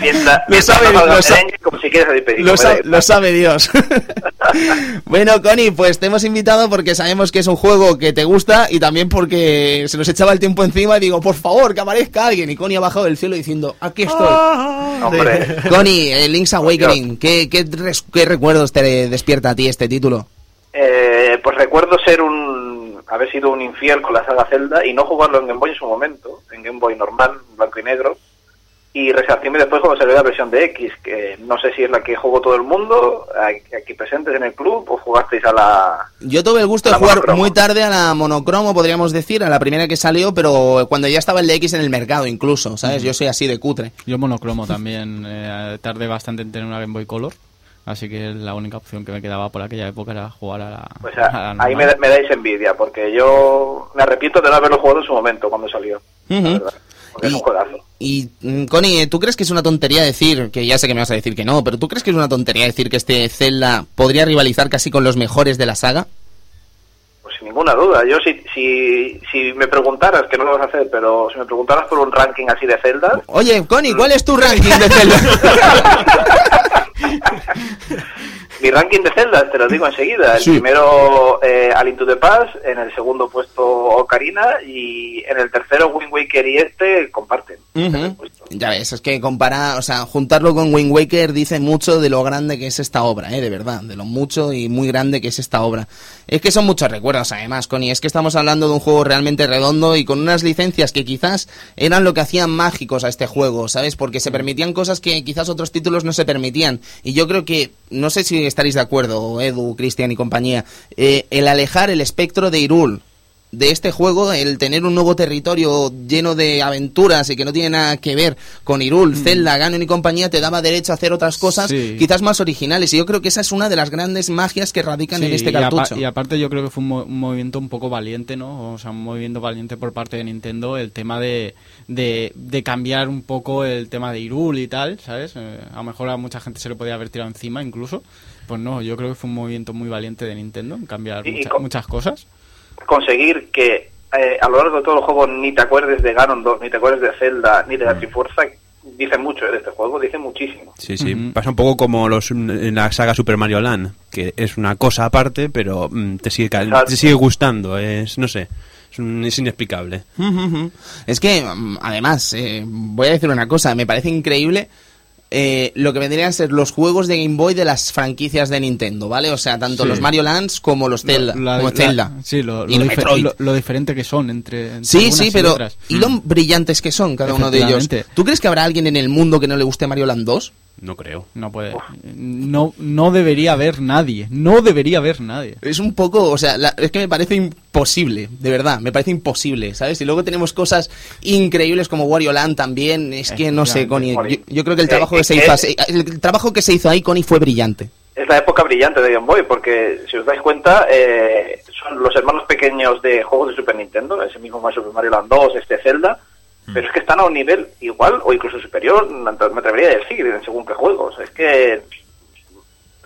Mientras, Lo sabe, no salga lo sa- merengue, como si quieres salir perico, lo, me sa- da igual. lo sabe Dios. <laughs> bueno, Connie, pues te hemos invitado porque sabemos que es un juego que te gusta y también porque se nos echaba el tiempo encima y digo, por favor, que aparezca alguien. Y Connie ha bajado del cielo diciendo, aquí estoy. Hombre, <laughs> Connie, eh, Link's Awakening, ¿qué, qué, qué recuerdos te despierta a ti este título? eh, pues recuerdo ser un... haber sido un infiel con la saga Zelda y no jugarlo en Game Boy en su momento, en Game Boy normal, blanco y negro, y resarcirme después cuando salió la versión de X, que no sé si es la que jugó todo el mundo, aquí presentes en el club, o jugasteis a la... Yo tuve el gusto de jugar monocromo. muy tarde a la monocromo, podríamos decir, a la primera que salió, pero cuando ya estaba el de X en el mercado incluso, ¿sabes? Yo soy así de cutre. Yo monocromo también, <laughs> eh, tardé bastante en tener una Game Boy Color, así que la única opción que me quedaba por aquella época era jugar a la... Pues a a- la ahí me, me dais envidia, porque yo me arrepiento de no haberlo jugado en su momento cuando salió. la Ujú. Es Y- un juegazo. Y, mm, Connie, ¿tú crees que es una tontería decir, que ya sé que me vas a decir que no, pero ¿tú crees que es una tontería decir que este Zelda podría rivalizar casi con los mejores de la saga? Pues sin ninguna duda. Yo si, si, si me preguntaras, que no lo vas a hacer, pero si me preguntaras por un ranking así de Zelda, Oye, Connie, ¿cuál es tu ranking de Zelda? <laughs> <laughs> mi ranking de Zelda te lo digo enseguida. El Sí. primero eh, Al Into the en el segundo puesto Ocarina y en el tercero Wind Waker y este comparten. Ujú. Ya ves, es que comparar, o sea, juntarlo con Wind Waker dice mucho de lo grande que es esta obra, ¿eh? De verdad, de lo mucho y muy grande que es esta obra. Es que son muchos recuerdos, además, Connie. Es que estamos hablando de un juego realmente redondo y con unas licencias que quizás eran lo que hacían mágicos a este juego, ¿sabes? Porque se permitían cosas que quizás otros títulos no se permitían. Y yo creo que, no sé si estaréis de acuerdo, Edu, Cristian y compañía, eh, el alejar el espectro de Irul de este juego, el tener un nuevo territorio lleno de aventuras y que no tiene nada que ver con Irul, Zelda, Ganon y compañía, te daba derecho a hacer otras cosas Sí. quizás más originales. Y yo creo que esa es una de las grandes magias que radican en este cartucho. Y, aparte yo creo que fue un, mo- un movimiento un poco valiente, ¿no? O sea, un movimiento valiente por parte de Nintendo el tema de, de, de cambiar un poco el tema de Irul y tal, ¿sabes? Eh, a lo mejor a mucha gente se le podía haber tirado encima incluso. Pues no, yo creo que fue un movimiento muy valiente de Nintendo en cambiar y mucha- con- muchas cosas. Conseguir que eh, a lo largo de todo el juego ni te acuerdes de Ganon 2, ni te acuerdes de Zelda, ni de la Trifuerza, dice mucho de este juego, dice muchísimo. Sí, sí. Ujú. Pasa un poco como los en la saga Super Mario Land, que es una cosa aparte, pero mm, te sigue te sigue gustando. Es, no sé, es, un- es inexplicable. Ujú. Es que, mm, además, eh, voy a decir una cosa, me parece increíble eh, lo que vendrían a ser los juegos de Game Boy de las franquicias de Nintendo, ¿vale? O sea, tanto Sí. los Mario Lands como los Zelda. La- como la- Zelda. sí, lo, y lo lo- lo diferente que son entre, entre Sí, sí, y pero otras. y lo brillantes que son cada uno de ellos. ¿Tú crees que habrá alguien en el mundo que no le guste Mario Land 2? No creo. No puede. No, no debería haber nadie. No debería haber nadie. Es un poco, o sea, la- es que me parece imposible, de verdad, me parece imposible, ¿sabes? Y luego tenemos cosas increíbles como Wario Land también, es que no sé, Connie, yo, yo creo que el trabajo que se hizo, así- el, trabajo que se hizo ahí, Connie, fue brillante. Es la época brillante de Game Boy, porque si os dais cuenta, eh, son los hermanos pequeños de juegos de Super Nintendo, ese mismo Super Mario Land 2, este Zelda, pero es que están a un nivel igual o incluso superior, me atrevería a decir, según qué juegos. Es que.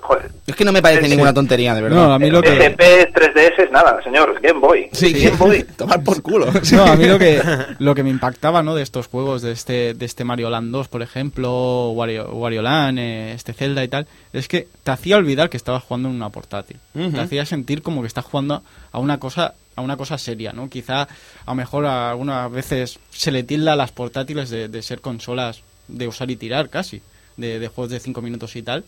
Joder. Es que no me parece Sí, ninguna tontería, de verdad. No, a mí lo que... PSP, 3DS, es nada, señor, Game Boy. Sí, Game Boy. <laughs> tomar por culo. <laughs> No, a mí lo que, <laughs> lo que me impactaba, ¿no? De estos juegos, de este, de este Mario Land 2, por ejemplo, Wario, Wario Land, eh, este Zelda y tal, es que te hacía olvidar que estabas jugando en una portátil. Ujú. Te hacía sentir como que estás jugando a una cosa a una cosa seria, ¿no? Quizá a lo mejor a algunas veces se le tilda a las portátiles de, de ser consolas de usar y tirar casi, de, de juegos de 5 minutos y tal.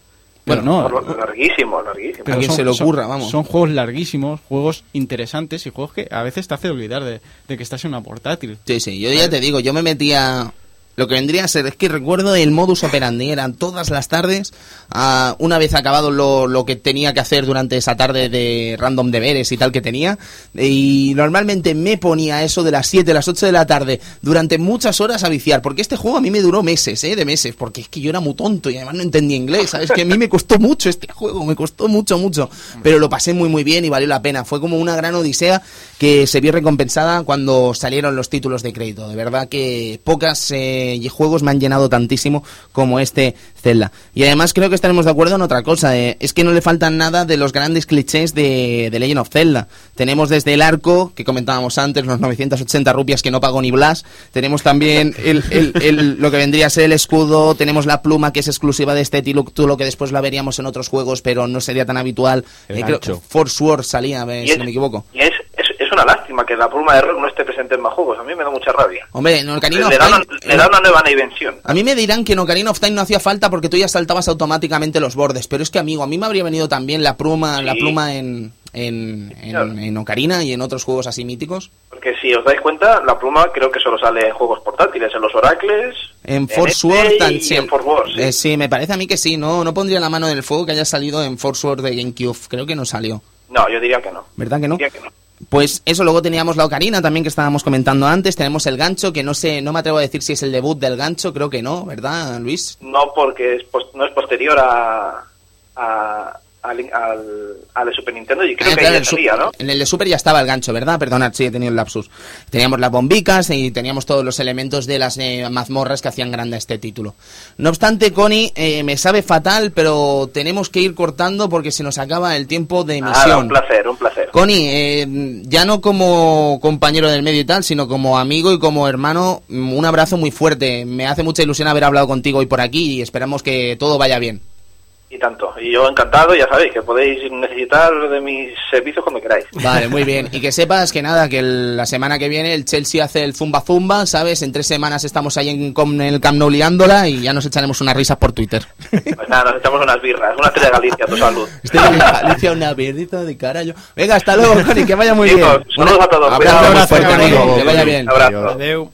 Pero Bueno, no, Larguísimo, larguísimo. A quien se le ocurra, vamos. Son juegos larguísimos, juegos interesantes y juegos que a veces te hace olvidar de, de que estás en una portátil. Sí, sí, yo ya te digo, yo me metía... Lo que vendría a ser, es que recuerdo el modus operandi, eran todas las tardes, ah, una vez acabado lo, lo que tenía que hacer durante esa tarde de random deberes y tal que tenía, y normalmente me ponía eso de las 7, las 8 de la tarde, durante muchas horas a viciar, porque este juego a mí me duró meses, ¿eh? De meses, porque es que yo era muy tonto y además no entendía inglés, ¿sabes? Que a mí me costó mucho este juego, me costó mucho, mucho, pero lo pasé muy, muy bien y valió la pena. Fue como una gran odisea que se vio recompensada cuando salieron los títulos de crédito. De verdad que pocas eh, juegos me han llenado tantísimo como este Zelda. Y además creo que estaremos de acuerdo en otra cosa, eh, es que no le faltan nada de los grandes clichés de, de Legend of Zelda. Tenemos desde el arco, que comentábamos antes, los 980 rupias que no pagó ni Blas, tenemos también el, el- el- lo que vendría a ser el escudo, tenemos la pluma que es exclusiva de este título que después la veríamos en otros juegos, pero no sería tan habitual. Eh, creo. Force salía, eh, si es- no me equivoco. Y es, es, una lástima que la pluma de error no esté presente en más juegos. A mí me da mucha rabia. Hombre, en Ocarina of Le da, una, Time- le da una nueva dimensión. A mí me dirán que en Ocarina of Time no hacía falta porque tú ya saltabas automáticamente los bordes, pero es que amigo, a mí me habría venido también la pluma, Sí. la pluma en, en, en, en Ocarina y en otros juegos así míticos. Porque si os dais cuenta, la pluma creo que solo sale en juegos portátiles, en los Oracles, En Force Word y en Force Wars. sí. Eh, sí, me parece a mí que sí, no, no pondría la mano en el fuego que haya salido en Force Word de GameCube, creo que no salió, No, yo diría que no. ¿verdad que no? Diría que no. Pues eso, luego teníamos la Ocarina también que estábamos comentando antes, tenemos el gancho, que no sé, no me atrevo a decir si es el debut del gancho, creo que no, ¿verdad, Luis? No porque es no es posterior a, a, al, al, al de Super Nintendo y creo Ah, que claro, ahí ya salía, ¿no? En el de Super ya estaba el gancho, ¿verdad? Perdonad, sí, he tenido el lapsus. Teníamos las bombicas y teníamos todos los elementos de las eh, mazmorras que hacían grande este título. No obstante, Connie, eh, me sabe fatal, pero tenemos que ir cortando porque se nos acaba el tiempo de emisión. un placer, un placer. Connie, eh, ya no como compañero del medio y tal, sino como amigo y como hermano, un abrazo muy fuerte. Me hace mucha ilusión haber hablado contigo hoy por aquí y esperamos que todo vaya bien. Y tanto. Y yo encantado, ya sabéis, que podéis necesitar de mis servicios cuando queráis. Vale, muy bien. Y que sepas que nada, que el- la semana que viene el Chelsea hace el Zumba Zumba, ¿sabes? En tres semanas estamos ahí en, con el Camp Nou liándola y ya nos echaremos unas risas por Twitter. Pues nada, nos echamos unas birras, una estrella de Galicia, tu salud. <laughs> Estoy en Galicia, una verdita de carajo. Venga, hasta luego, Connie, que vaya muy Chicos, bien. saludos a todos, Abrazo cuidado. muy fuerte, Abrazo, amigo. amigo. Que vaya bien. Abrazo. Adeu.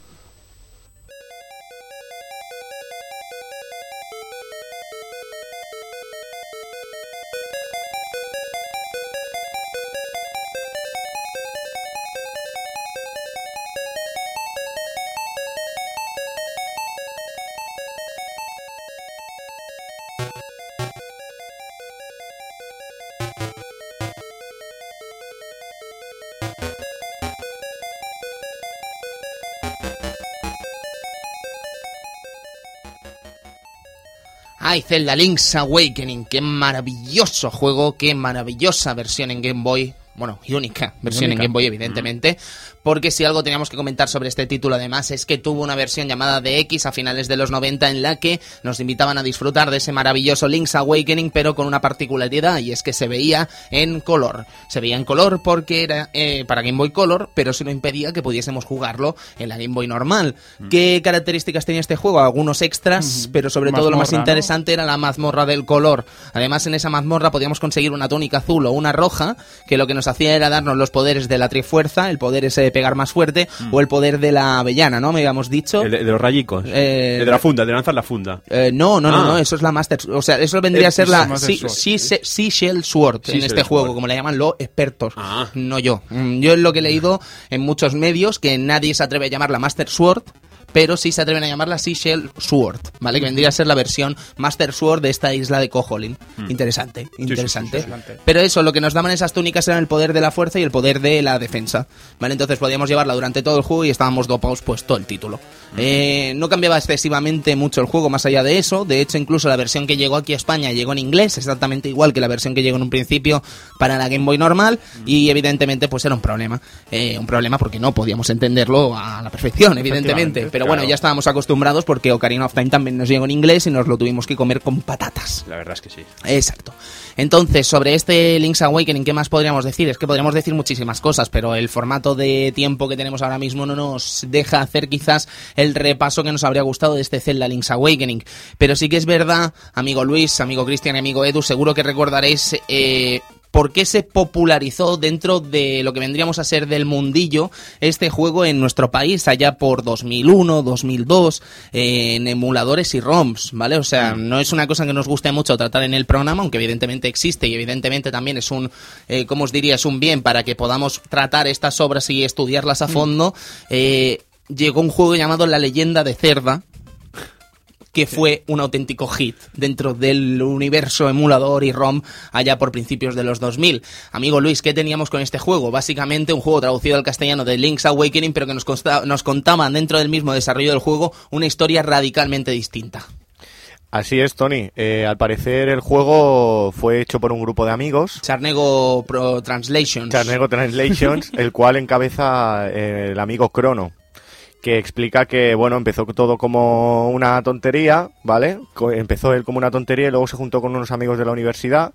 Ay, Zelda Link's Awakening, qué maravilloso juego, qué maravillosa versión en Game Boy. Bueno, y única versión en. Game Boy, evidentemente. Porque si algo teníamos que comentar sobre este título, además, es que tuvo una versión llamada DX a finales de los 90 en la que nos invitaban a disfrutar de ese maravilloso Link's Awakening, pero con una particularidad, y es que se veía en color. Se veía en color porque era eh, para Game Boy Color, pero eso no impedía que pudiésemos jugarlo en la Game Boy normal. ¿Qué características tenía este juego? Algunos extras, pero sobre todo lo más interesante era la mazmorra del color. Además, en esa mazmorra podíamos conseguir una túnica azul o una roja, que lo que nos hacía era darnos los poderes de la trifuerza, el poder ese pegar más fuerte, o el poder de la avellana, ¿no? Me habíamos dicho. El de, de los rayicos. Eh, el de la funda, de lanzar la funda. Eh, no, no, no, Ah. no, eso es la Master O sea, eso vendría Eh, a ser es la la Master Sea- Sword. Sea- Seashell Sword en Seashell este juego, Sword. como le llaman los expertos. Ah. No yo. Mm, Yo es lo que he leído en muchos medios, que nadie se atreve a llamar la Master Sword, pero sí se atreven a llamarla Seashell Sword, ¿vale? Que vendría a ser la versión Master Sword de esta isla de Koholin. Interesante, interesante. sí, sí, sí. Pero eso, lo que nos daban esas túnicas eran el poder de la fuerza y el poder de la defensa, ¿vale? Entonces podíamos llevarla durante todo el juego y estábamos dopados pues todo el título. Eh, no cambiaba excesivamente mucho el juego más allá de eso, de hecho incluso la versión que llegó aquí a España llegó en inglés, exactamente igual que la versión que llegó en un principio para la Game Boy normal y evidentemente pues era un problema, Eh, un problema porque no podíamos entenderlo a la perfección, evidentemente, pero bueno, claro. ya estábamos acostumbrados porque Ocarina of Time también nos llegó en inglés y nos lo tuvimos que comer con patatas. La verdad es que sí. Exacto. Entonces, sobre este Link's Awakening, ¿qué más podríamos decir? Es que podríamos decir muchísimas cosas, pero el formato de tiempo que tenemos ahora mismo no nos deja hacer quizás el repaso que nos habría gustado de este Zelda Link's Awakening. Pero sí que es verdad, amigo Luis, amigo Cristian y amigo Edu, seguro que recordaréis eh, por qué se popularizó dentro de lo que vendríamos a ser del mundillo este juego en nuestro país allá por 2001, 2002, eh, en emuladores y ROMs, ¿vale? O sea, no es una cosa que nos guste mucho tratar en el programa, aunque evidentemente existe y evidentemente también es un, eh, ¿cómo os diría? Es un bien para que podamos tratar estas obras y estudiarlas a fondo. Eh, llegó un juego llamado La leyenda de Cerda, que fue un auténtico hit dentro del universo emulador y ROM allá por principios de los 2000. Amigo Luis, ¿qué teníamos con este juego? Básicamente un juego traducido al castellano de Link's Awakening, pero que nos, consta- nos contaban dentro del mismo desarrollo del juego una historia radicalmente distinta. Así es, Tony. Eh, al parecer el juego fue hecho por un grupo de amigos. Charnego Pro Translations. Charnego Translations, <laughs> el cual encabeza eh, el amigo Crono, que explica que, bueno, empezó todo como una tontería, ¿vale? Empezó él como una tontería y luego se juntó con unos amigos de la universidad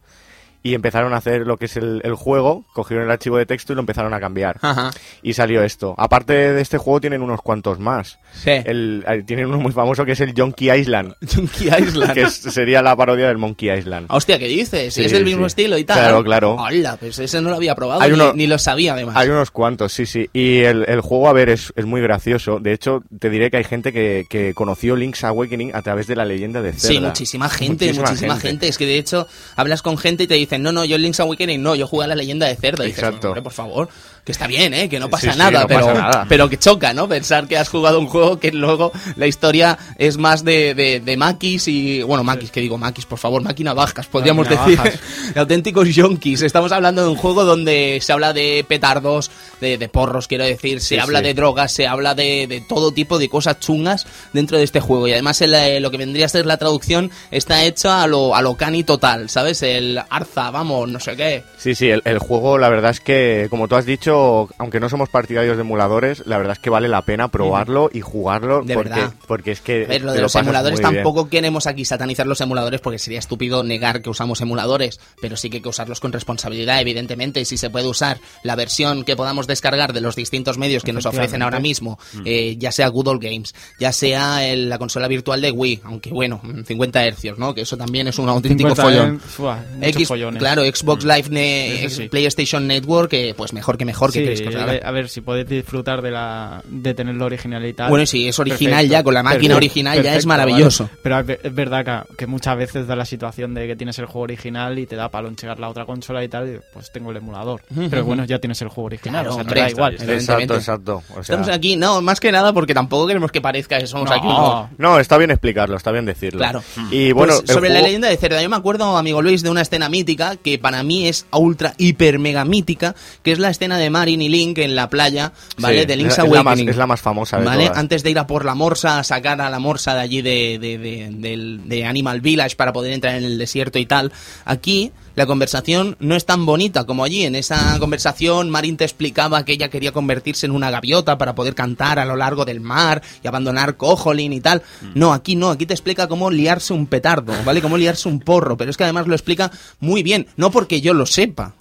y empezaron a hacer lo que es el, el juego, cogieron el archivo de texto y lo empezaron a cambiar. Ajá. Y salió esto. Aparte de este juego tienen unos cuantos más. Sí. El, eh, tienen uno muy famoso que es el Donkey Island, <laughs> Junkie Island. que es- sería la parodia del Monkey Island. Hostia, ¿qué dices? Sí, es del mismo sí. estilo y tal. Claro, claro. Hola, pues ese no lo había probado ni, uno- ni lo sabía además. Hay unos cuantos, sí, sí. Y el, juego, a ver, es, es muy gracioso. De hecho, te diré que hay gente que, que conoció Link's Awakening a través de la leyenda de Zelda. Sí, muchísima gente, muchísima, gente. Es que de hecho hablas con gente y te dicen, dicen, no, no, yo el Link's Awakening no, yo jugué a la leyenda de Cerda. Y dices, Exacto. hombre, por favor, que está bien, ¿eh? Que no pasa Sí, sí, nada, no pero, pasa nada. pero que choca, ¿no? Pensar que has jugado un juego que luego la historia es más de, de, de maquis y... Bueno, maquis, que digo maquis, por favor, máquina bajas, podríamos decir. <laughs> De auténticos yonkis. Estamos hablando de un juego donde se habla de petardos, de, de porros, quiero decir, se Sí, habla de drogas, se habla de, de todo tipo de cosas chungas dentro de este juego. Y además el, eh, lo que vendría a ser la traducción está hecha a lo, a lo cani total, ¿sabes? El arza, vamos, no sé qué. Sí, sí, el, el juego, la verdad es que, como tú has dicho, aunque no somos partidarios de emuladores, la verdad es que vale la pena probarlo y jugarlo. De porque, verdad. porque es que. A ver, lo de los emuladores bien. tampoco queremos aquí satanizar los emuladores porque sería estúpido negar que usamos emuladores, pero sí que hay que usarlos con responsabilidad, evidentemente. Y si se puede usar la versión que podamos descargar de los distintos medios que nos ofrecen ahora mismo, Mm. eh, ya sea Good Old Games, ya sea el- la consola virtual de Wii, aunque bueno, en 50 hercios, ¿no? Que eso también es un auténtico 50 follón. en- Fua, muchos X, follones. claro, Xbox Live, ne- Eso sí. PlayStation Network, eh, pues mejor que mejor, ¿qué Sí, que os a haga? ver, a ver, si podéis disfrutar de la de tenerlo original y tal. Bueno, sí, es original Perfecto, ya, con la máquina perfecto, original ya es maravilloso. ¿vale? Pero es ve- es verdad que, que muchas veces da la situación de que tienes el juego original y te da palo en llegar la otra consola y tal, y pues tengo el emulador. Pero bueno, ya tienes el juego original, Claro, o sea, te da igual. Exacto, exacto. O sea, Estamos aquí, no, más que nada porque tampoco queremos que parezca que somos No. aquí. unos- No, está bien explicarlo, está bien decirlo. Claro. Y bueno, Pues el sobre la leyenda de Cerda, yo me acuerdo, amigo Luis, de una escena mítica que para mí es ultra, hiper, mega mítica, que es la escena de Marin y Link en la playa, ¿vale? Sí, de Link's es es la más- Awakening. es la más famosa de ¿Vale? todas. Antes de ir a por la morsa, a sacar a la morsa de allí de, de, de- del- de Animal Village para poder entrar en el desierto y tal. Aquí la conversación no es tan bonita como allí. En esa conversación Marin te explicaba que ella quería convertirse en una gaviota para poder cantar a lo largo del mar y abandonar Koholin y tal. No, aquí no. Aquí te explica cómo liarse un petardo, ¿vale? Cómo liarse un porro. Pero es que además lo explica muy bien. No porque yo lo sepa.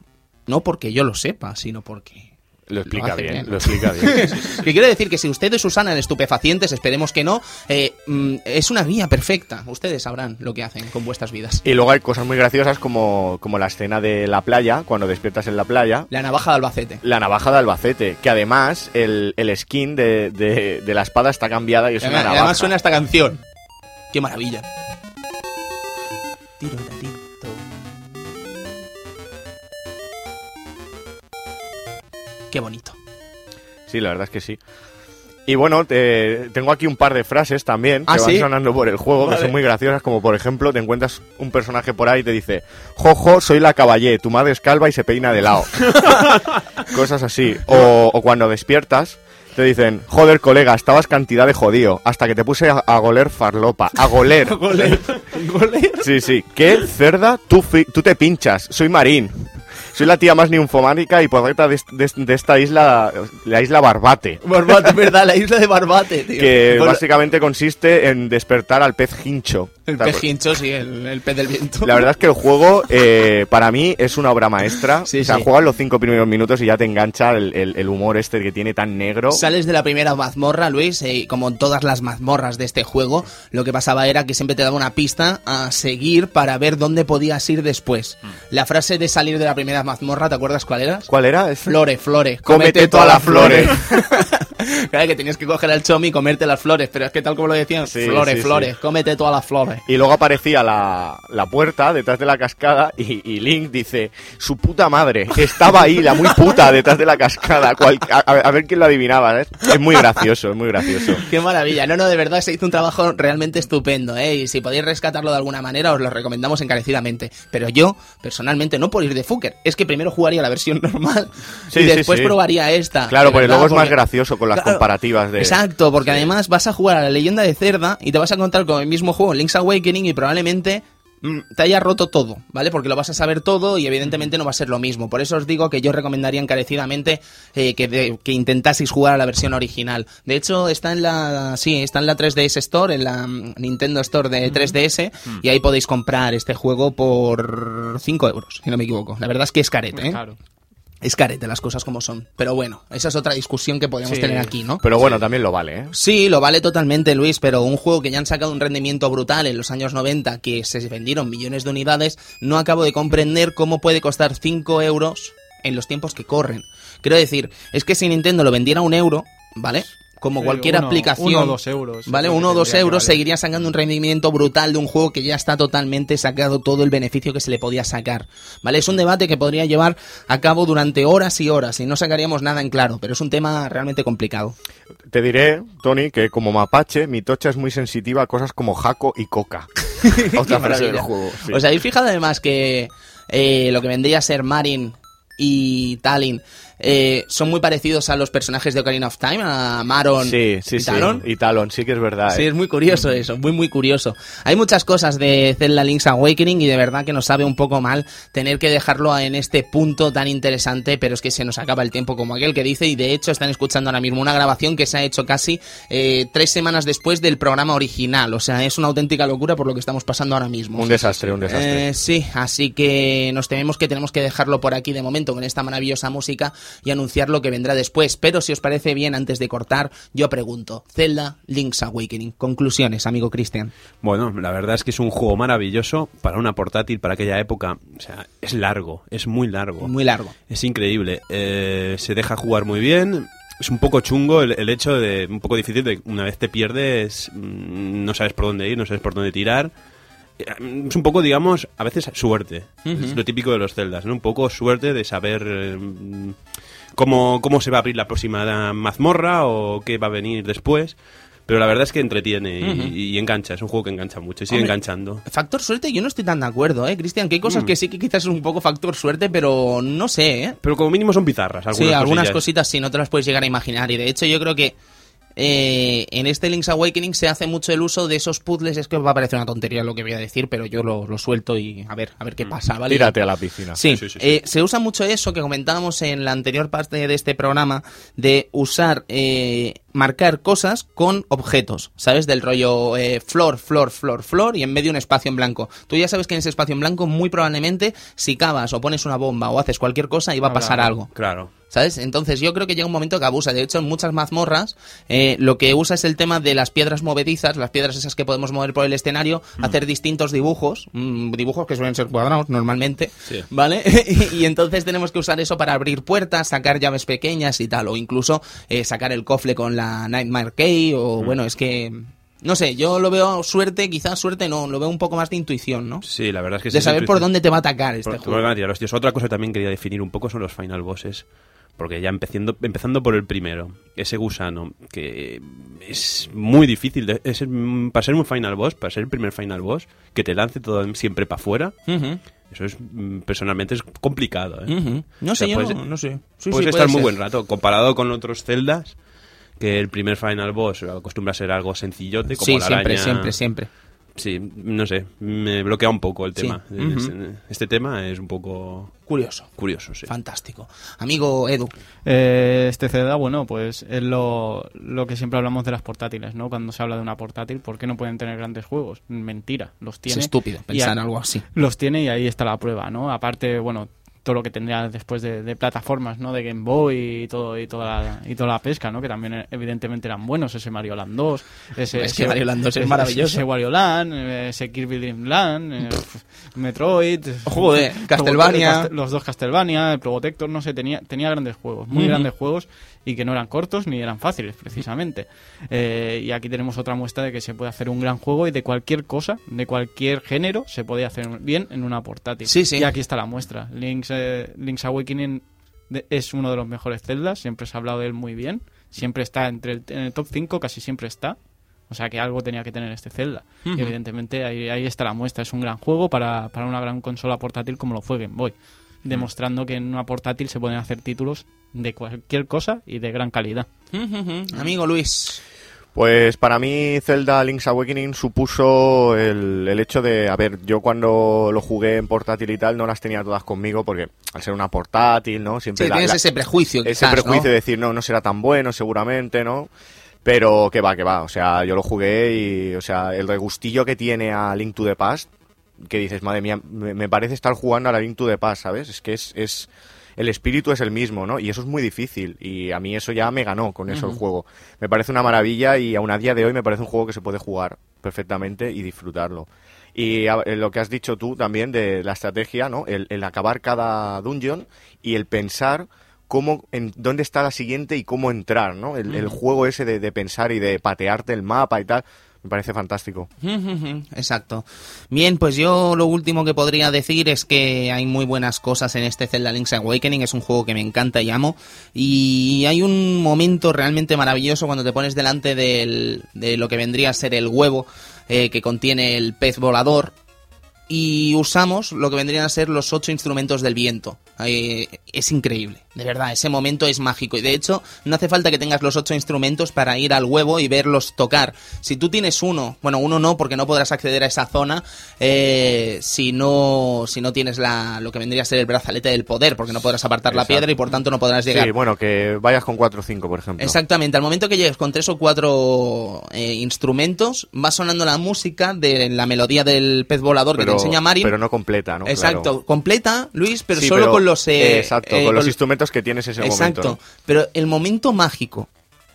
No porque yo lo sepa, sino porque... Lo explica hace bien, bien. lo explica bien. <laughs> que quiero decir que si ustedes usan en estupefacientes, esperemos que no, eh, mm, es una guía perfecta. Ustedes sabrán lo que hacen con vuestras vidas. Y luego hay cosas muy graciosas como, como la escena de la playa, cuando despiertas en la playa. La navaja de Albacete. La navaja de Albacete, que además el, el skin de, de- de la espada está cambiada y es una navaja. además suena esta canción. Qué maravilla. Tiro, tiro, Qué bonito. Sí, la verdad es que sí. Y bueno, te- tengo aquí un par de frases también que ¿Ah, van sí? sonando por el juego, Vale. que son muy graciosas, como por ejemplo, te encuentras un personaje por ahí y te dice, Jojo, soy la caballé, tu madre es calva y se peina de lado. <laughs> Cosas así. O, o cuando despiertas, te dicen, joder, colega, estabas cantidad de jodío, hasta que te puse a, a goler farlopa. A goler. <laughs> Goler. Goler. Sí, sí. ¿Qué? Cerda, tú, tú te pinchas. Soy marín. Soy la tía más ninfománica y porreta de, de- de esta isla, la isla Barbate. Barbate, <laughs> verdad, la isla de Barbate, tío. Que Bueno, básicamente consiste en despertar al pez hincho. El pez hincho, sí, el, el pez del viento. La verdad es que el juego, eh, para mí, es una obra maestra. Sí, o sea, sí. juegas los cinco primeros minutos y ya te engancha el, el- el humor este que tiene tan negro. Sales de la primera mazmorra, Luis, eh, y como en todas las mazmorras de este juego, lo que pasaba era que siempre te daba una pista a seguir para ver dónde podías ir después. Mm. La frase de salir de la primera mazmorra, ¿te acuerdas cuál era? ¿Cuál era? Flore, flore. Cómete todas las flores. <laughs> <laughs> claro que tenías que coger al chomi y comerte las flores, pero es que tal como lo decían, Sí, flores, sí, flores, sí. cómete todas las flores. Y luego aparecía la, la puerta detrás de la cascada y, y Link dice, su puta madre, estaba ahí, la muy puta, detrás de la cascada. Cual- a, a ver quién lo adivinaba, ¿eh? Es muy gracioso, es muy gracioso. <laughs> Qué maravilla. No, no, de verdad se hizo un trabajo realmente estupendo, ¿eh? Y si podéis rescatarlo de alguna manera, os lo recomendamos encarecidamente. Pero yo, personalmente, no por ir de fucker, es que primero jugaría la versión normal y después probaría esta. Claro, porque luego es más gracioso con las Claro, comparativas de... Exacto, porque además vas a jugar a la leyenda de Cerda y te vas a encontrar con el mismo juego, Link's Awakening, y probablemente mm, te haya roto todo, ¿vale? Porque lo vas a saber todo y evidentemente no va a ser lo mismo. Por eso os digo que yo recomendaría encarecidamente eh, que, de- que intentaseis jugar a la versión original. De hecho, está en la sí, está en la 3DS Store, en la mm, Nintendo Store de 3DS, y ahí podéis comprar este juego por 5 euros, si no me equivoco. La verdad es que es carete, ¿eh? Claro. Es carete las cosas como son. Pero bueno, esa es otra discusión que podemos Sí. tener aquí, ¿no? Pero bueno, también lo vale, ¿eh? Sí, lo vale totalmente, Luis, pero un juego que ya han sacado un rendimiento brutal en los años 90, que se vendieron millones de unidades, no acabo de comprender cómo puede costar 5 euros en los tiempos que corren. Quiero decir, es que si Nintendo lo vendiera a un euro, ¿vale? Como Sí, cualquier uno- aplicación. uno o dos euros, ¿Vale? Uno o dos euros seguiría sacando un rendimiento brutal de un juego que ya está totalmente sacado todo el beneficio que se le podía sacar. ¿Vale? Es un debate que podría llevar a cabo durante horas y horas y no sacaríamos nada en claro, pero es un tema realmente complicado. Te diré, Tony, que como mapache, mi tocha es muy sensitiva a cosas como jaco y coca. <laughs> Otra frase del juego. sí. ¿Os habéis fijado además que eh, lo que vendría a ser Marin y Talin eh, son muy parecidos a los personajes de Ocarina of Time, a Maron Sí, sí, y sí. Talon? Y Talon, sí que es verdad. Sí, eh. es muy curioso eso, muy muy curioso. Hay muchas cosas de Zelda Link's Awakening y de verdad que nos sabe un poco mal tener que dejarlo en este punto tan interesante, pero es que se nos acaba el tiempo como aquel que dice y de hecho están escuchando ahora mismo una grabación que se ha hecho casi eh, tres semanas después del programa original, o sea, es una auténtica locura por lo que estamos pasando ahora mismo. Un desastre, un desastre. Eh, sí, así que nos tememos que tenemos que dejarlo por aquí de momento con esta maravillosa música y anunciar lo que vendrá después. Pero si os parece bien, antes de cortar, yo pregunto, Zelda Link's Awakening. Conclusiones, amigo Cristian. Bueno, la verdad es que es un juego maravilloso para una portátil, para aquella época. O sea, es largo, es muy largo. Muy largo. Es increíble. Eh, se deja jugar muy bien. Es un poco chungo el, el hecho de. Un poco difícil de una vez te pierdes, mm, no sabes por dónde ir, no sabes por dónde tirar. Es un poco, digamos, a veces suerte. Es lo típico de los celdas, ¿no? Un poco suerte de saber eh, mm, cómo, cómo se va a abrir la próxima mazmorra o qué va a venir después. Pero la verdad es que entretiene y, y engancha. Es un juego que engancha mucho y sigue Hombre, enganchando. Factor suerte, yo no estoy tan de acuerdo, ¿eh, Cristian? Que hay cosas que sí que quizás es un poco factor suerte, pero no sé, ¿eh? Pero como mínimo son bizarras. Algunas sí, algunas cosillas. cositas sí, no te las puedes llegar a imaginar. Y de hecho, yo creo que eh, en este Link's Awakening se hace mucho el uso de esos puzzles. Es que os va a parecer una tontería lo que voy a decir, pero yo lo, lo suelto y a ver, a ver qué pasa, ¿vale? Tírate a la piscina. Sí, Sí, sí, sí. eh, se usa mucho eso que comentábamos en la anterior parte de este programa de usar, eh, marcar cosas con objetos, ¿sabes? Del rollo eh, flor, flor, flor, flor y en medio un espacio en blanco. Tú ya sabes que en ese espacio en blanco muy probablemente si cavas o pones una bomba o haces cualquier cosa iba a pasar algo. Claro. ¿Sabes? Entonces yo creo que llega un momento que abusa. De hecho, en muchas mazmorras eh, lo que usa es el tema de las piedras movedizas, las piedras esas que podemos mover por el escenario, hacer distintos dibujos, mm, dibujos que suelen ser cuadrados normalmente, Sí. ¿vale? <laughs> y, y entonces tenemos que usar eso para abrir puertas, sacar llaves pequeñas y tal, o incluso eh, sacar el cofre con la Nightmare Key, o bueno, es que... No sé, yo lo veo suerte, quizás suerte no, lo veo un poco más de intuición, ¿no? Sí, la verdad es que de sí, saber sí, por dónde te va a atacar este Por- juego. tíos. Otra cosa que también quería definir un poco son los final bosses. Porque ya empezando, empezando por el primero, ese gusano, que es muy difícil, de- es, mm, para ser un final boss, para ser el primer final boss, que te lance todo siempre para afuera, Ujú, eso es mm, personalmente es complicado. ¿eh? No O sea, sé, yo, puedes- no sé. Sí, Puedes sí, estar puede muy ser. buen rato, comparado con otros celdas, que el primer final boss acostumbra a ser algo sencillote, como Sí, la siempre, siempre, siempre. Sí, no sé, me bloquea un poco el Sí. tema. Este- Este tema es un poco Curioso. curioso, sí. Fantástico. Amigo Edu. Eh, este Zelda, bueno, pues es lo, lo que siempre hablamos de las portátiles, ¿no? Cuando se habla de una portátil, ¿por qué no pueden tener grandes juegos? Mentira, los Es tiene. estúpido y pensar a- algo así. Los tiene y ahí está la prueba, ¿no? Aparte, bueno, todo lo que tendría después de, de plataformas, ¿no? De Game Boy y todo y toda la, y toda la pesca, ¿no? Que también evidentemente eran buenos, ese Mario Land 2, ese, Es que Mario Land 2 es maravilloso. ese Wario Land, ese Kirby Dream Land, eh, <laughs> Metroid, Joder, <laughs> Castlevania. Los dos Castlevania, el Probotector, no sé, tenía, tenía grandes juegos, muy grandes juegos y que no eran cortos ni eran fáciles, precisamente. Eh, y aquí tenemos otra muestra de que se puede hacer un gran juego y de cualquier cosa, de cualquier género, se puede hacer bien en una portátil. Sí, sí. Y aquí está la muestra. Link's, eh, Link's Awakening de- es uno de los mejores Zeldas, siempre se ha hablado de él muy bien, siempre está entre el, en el top 5, casi siempre está. O sea que algo tenía que tener este Zelda. Y evidentemente ahí, ahí está la muestra. Es un gran juego para, para una gran consola portátil como lo fue Game Boy. Demostrando que en una portátil se pueden hacer títulos de cualquier cosa y de gran calidad. Amigo Luis. Pues para mí Zelda Link's Awakening supuso el, el hecho de, a ver, yo cuando lo jugué en portátil y tal no las tenía todas conmigo porque al ser una portátil, ¿no? Siempre Sí, la- tienes la- ese prejuicio, ese quizás, prejuicio ¿no? de decir, no, no será tan bueno seguramente, ¿no? Pero que va, que va, o sea, yo lo jugué y, o sea, el regustillo que tiene a Link to the Past, que dices, madre mía, me, me parece estar jugando a la Link to the Past, ¿sabes? Es que es, es, el espíritu es el mismo, ¿no? Y eso es muy difícil y a mí eso ya me ganó con eso el juego. Me parece una maravilla y aún a día de hoy me parece un juego que se puede jugar perfectamente y disfrutarlo. Y a- lo que has dicho tú también de la estrategia, ¿no? El, el acabar cada dungeon y el pensar cómo, en, dónde está la siguiente y cómo entrar, ¿no? El, el juego ese de, de pensar y de patearte el mapa y tal, me parece fantástico. <laughs> Exacto. Bien, pues yo lo último que podría decir es que hay muy buenas cosas en este Zelda Link's Awakening, es un juego que me encanta y amo, y hay un momento realmente maravilloso cuando te pones delante del- de lo que vendría a ser el huevo eh, que contiene el pez volador, y usamos lo que vendrían a ser los ocho instrumentos del viento. Eh, es increíble, de verdad, ese momento es mágico. Y de hecho, no hace falta que tengas los ocho instrumentos para ir al huevo y verlos tocar. Si tú tienes uno, bueno, uno no, porque no podrás acceder a esa zona eh, si no si no tienes la, lo que vendría a ser el brazalete del poder, porque no podrás apartar la piedra y por tanto no podrás llegar. Sí, bueno, que vayas con 4 o 5, por ejemplo. Exactamente, al momento que llegues con tres o cuatro eh, instrumentos, va sonando la música de la melodía del pez volador que te enseña Marin. Pero no completa, ¿no? Exacto, Claro. completa, Luis, pero Sí, solo pero- con los... eh, exacto, eh, con los con- instrumentos que tienes en ese Exacto, momento. ¿no? pero el momento mágico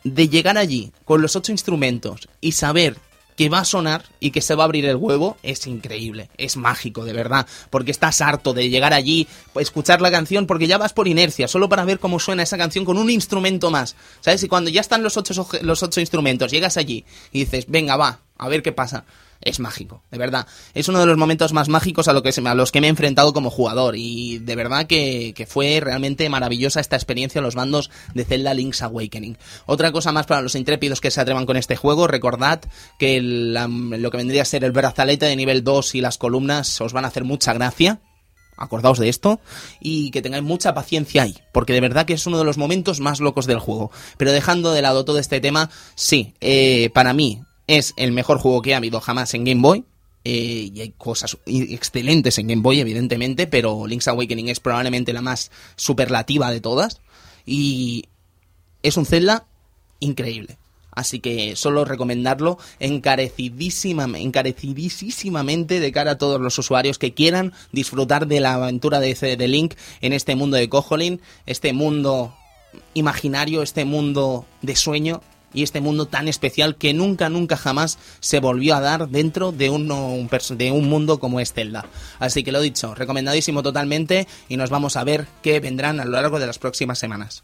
de llegar allí con los ocho instrumentos y saber que va a sonar y que se va a abrir el huevo es increíble, es mágico, de verdad, porque estás harto de llegar allí, escuchar la canción, porque ya vas por inercia, solo para ver cómo suena esa canción con un instrumento más, ¿sabes? Y cuando ya están los ocho, los ocho instrumentos, llegas allí y dices, venga, va, a ver qué pasa. Es mágico, de verdad. Es uno de los momentos más mágicos a, lo que a los que me he enfrentado como jugador. Y de verdad que, que fue realmente maravillosa esta experiencia en los bandos de Zelda Link's Awakening. Otra cosa más para los intrépidos que se atrevan con este juego, recordad que lo que vendría a ser el brazalete de nivel 2 y las columnas os van a hacer mucha gracia. Acordaos de esto y que tengáis mucha paciencia ahí, porque de verdad que es uno de los momentos más locos del juego. Pero dejando de lado todo este tema, sí, eh, para mí es el mejor juego que ha habido jamás en Game Boy. eh, y hay cosas excelentes en Game Boy, evidentemente, pero Link's Awakening es probablemente la más superlativa de todas. Y es un Zelda increíble. Así que solo recomendarlo encarecidísima, encarecidísimamente de cara a todos los usuarios que quieran disfrutar de la aventura de, de Link en este mundo de Koholin, este mundo imaginario, este mundo de sueño y este mundo tan especial que nunca, nunca jamás se volvió a dar dentro de un, de un mundo como es Zelda. Así que lo dicho, recomendadísimo totalmente y nos vamos a ver qué vendrán a lo largo de las próximas semanas.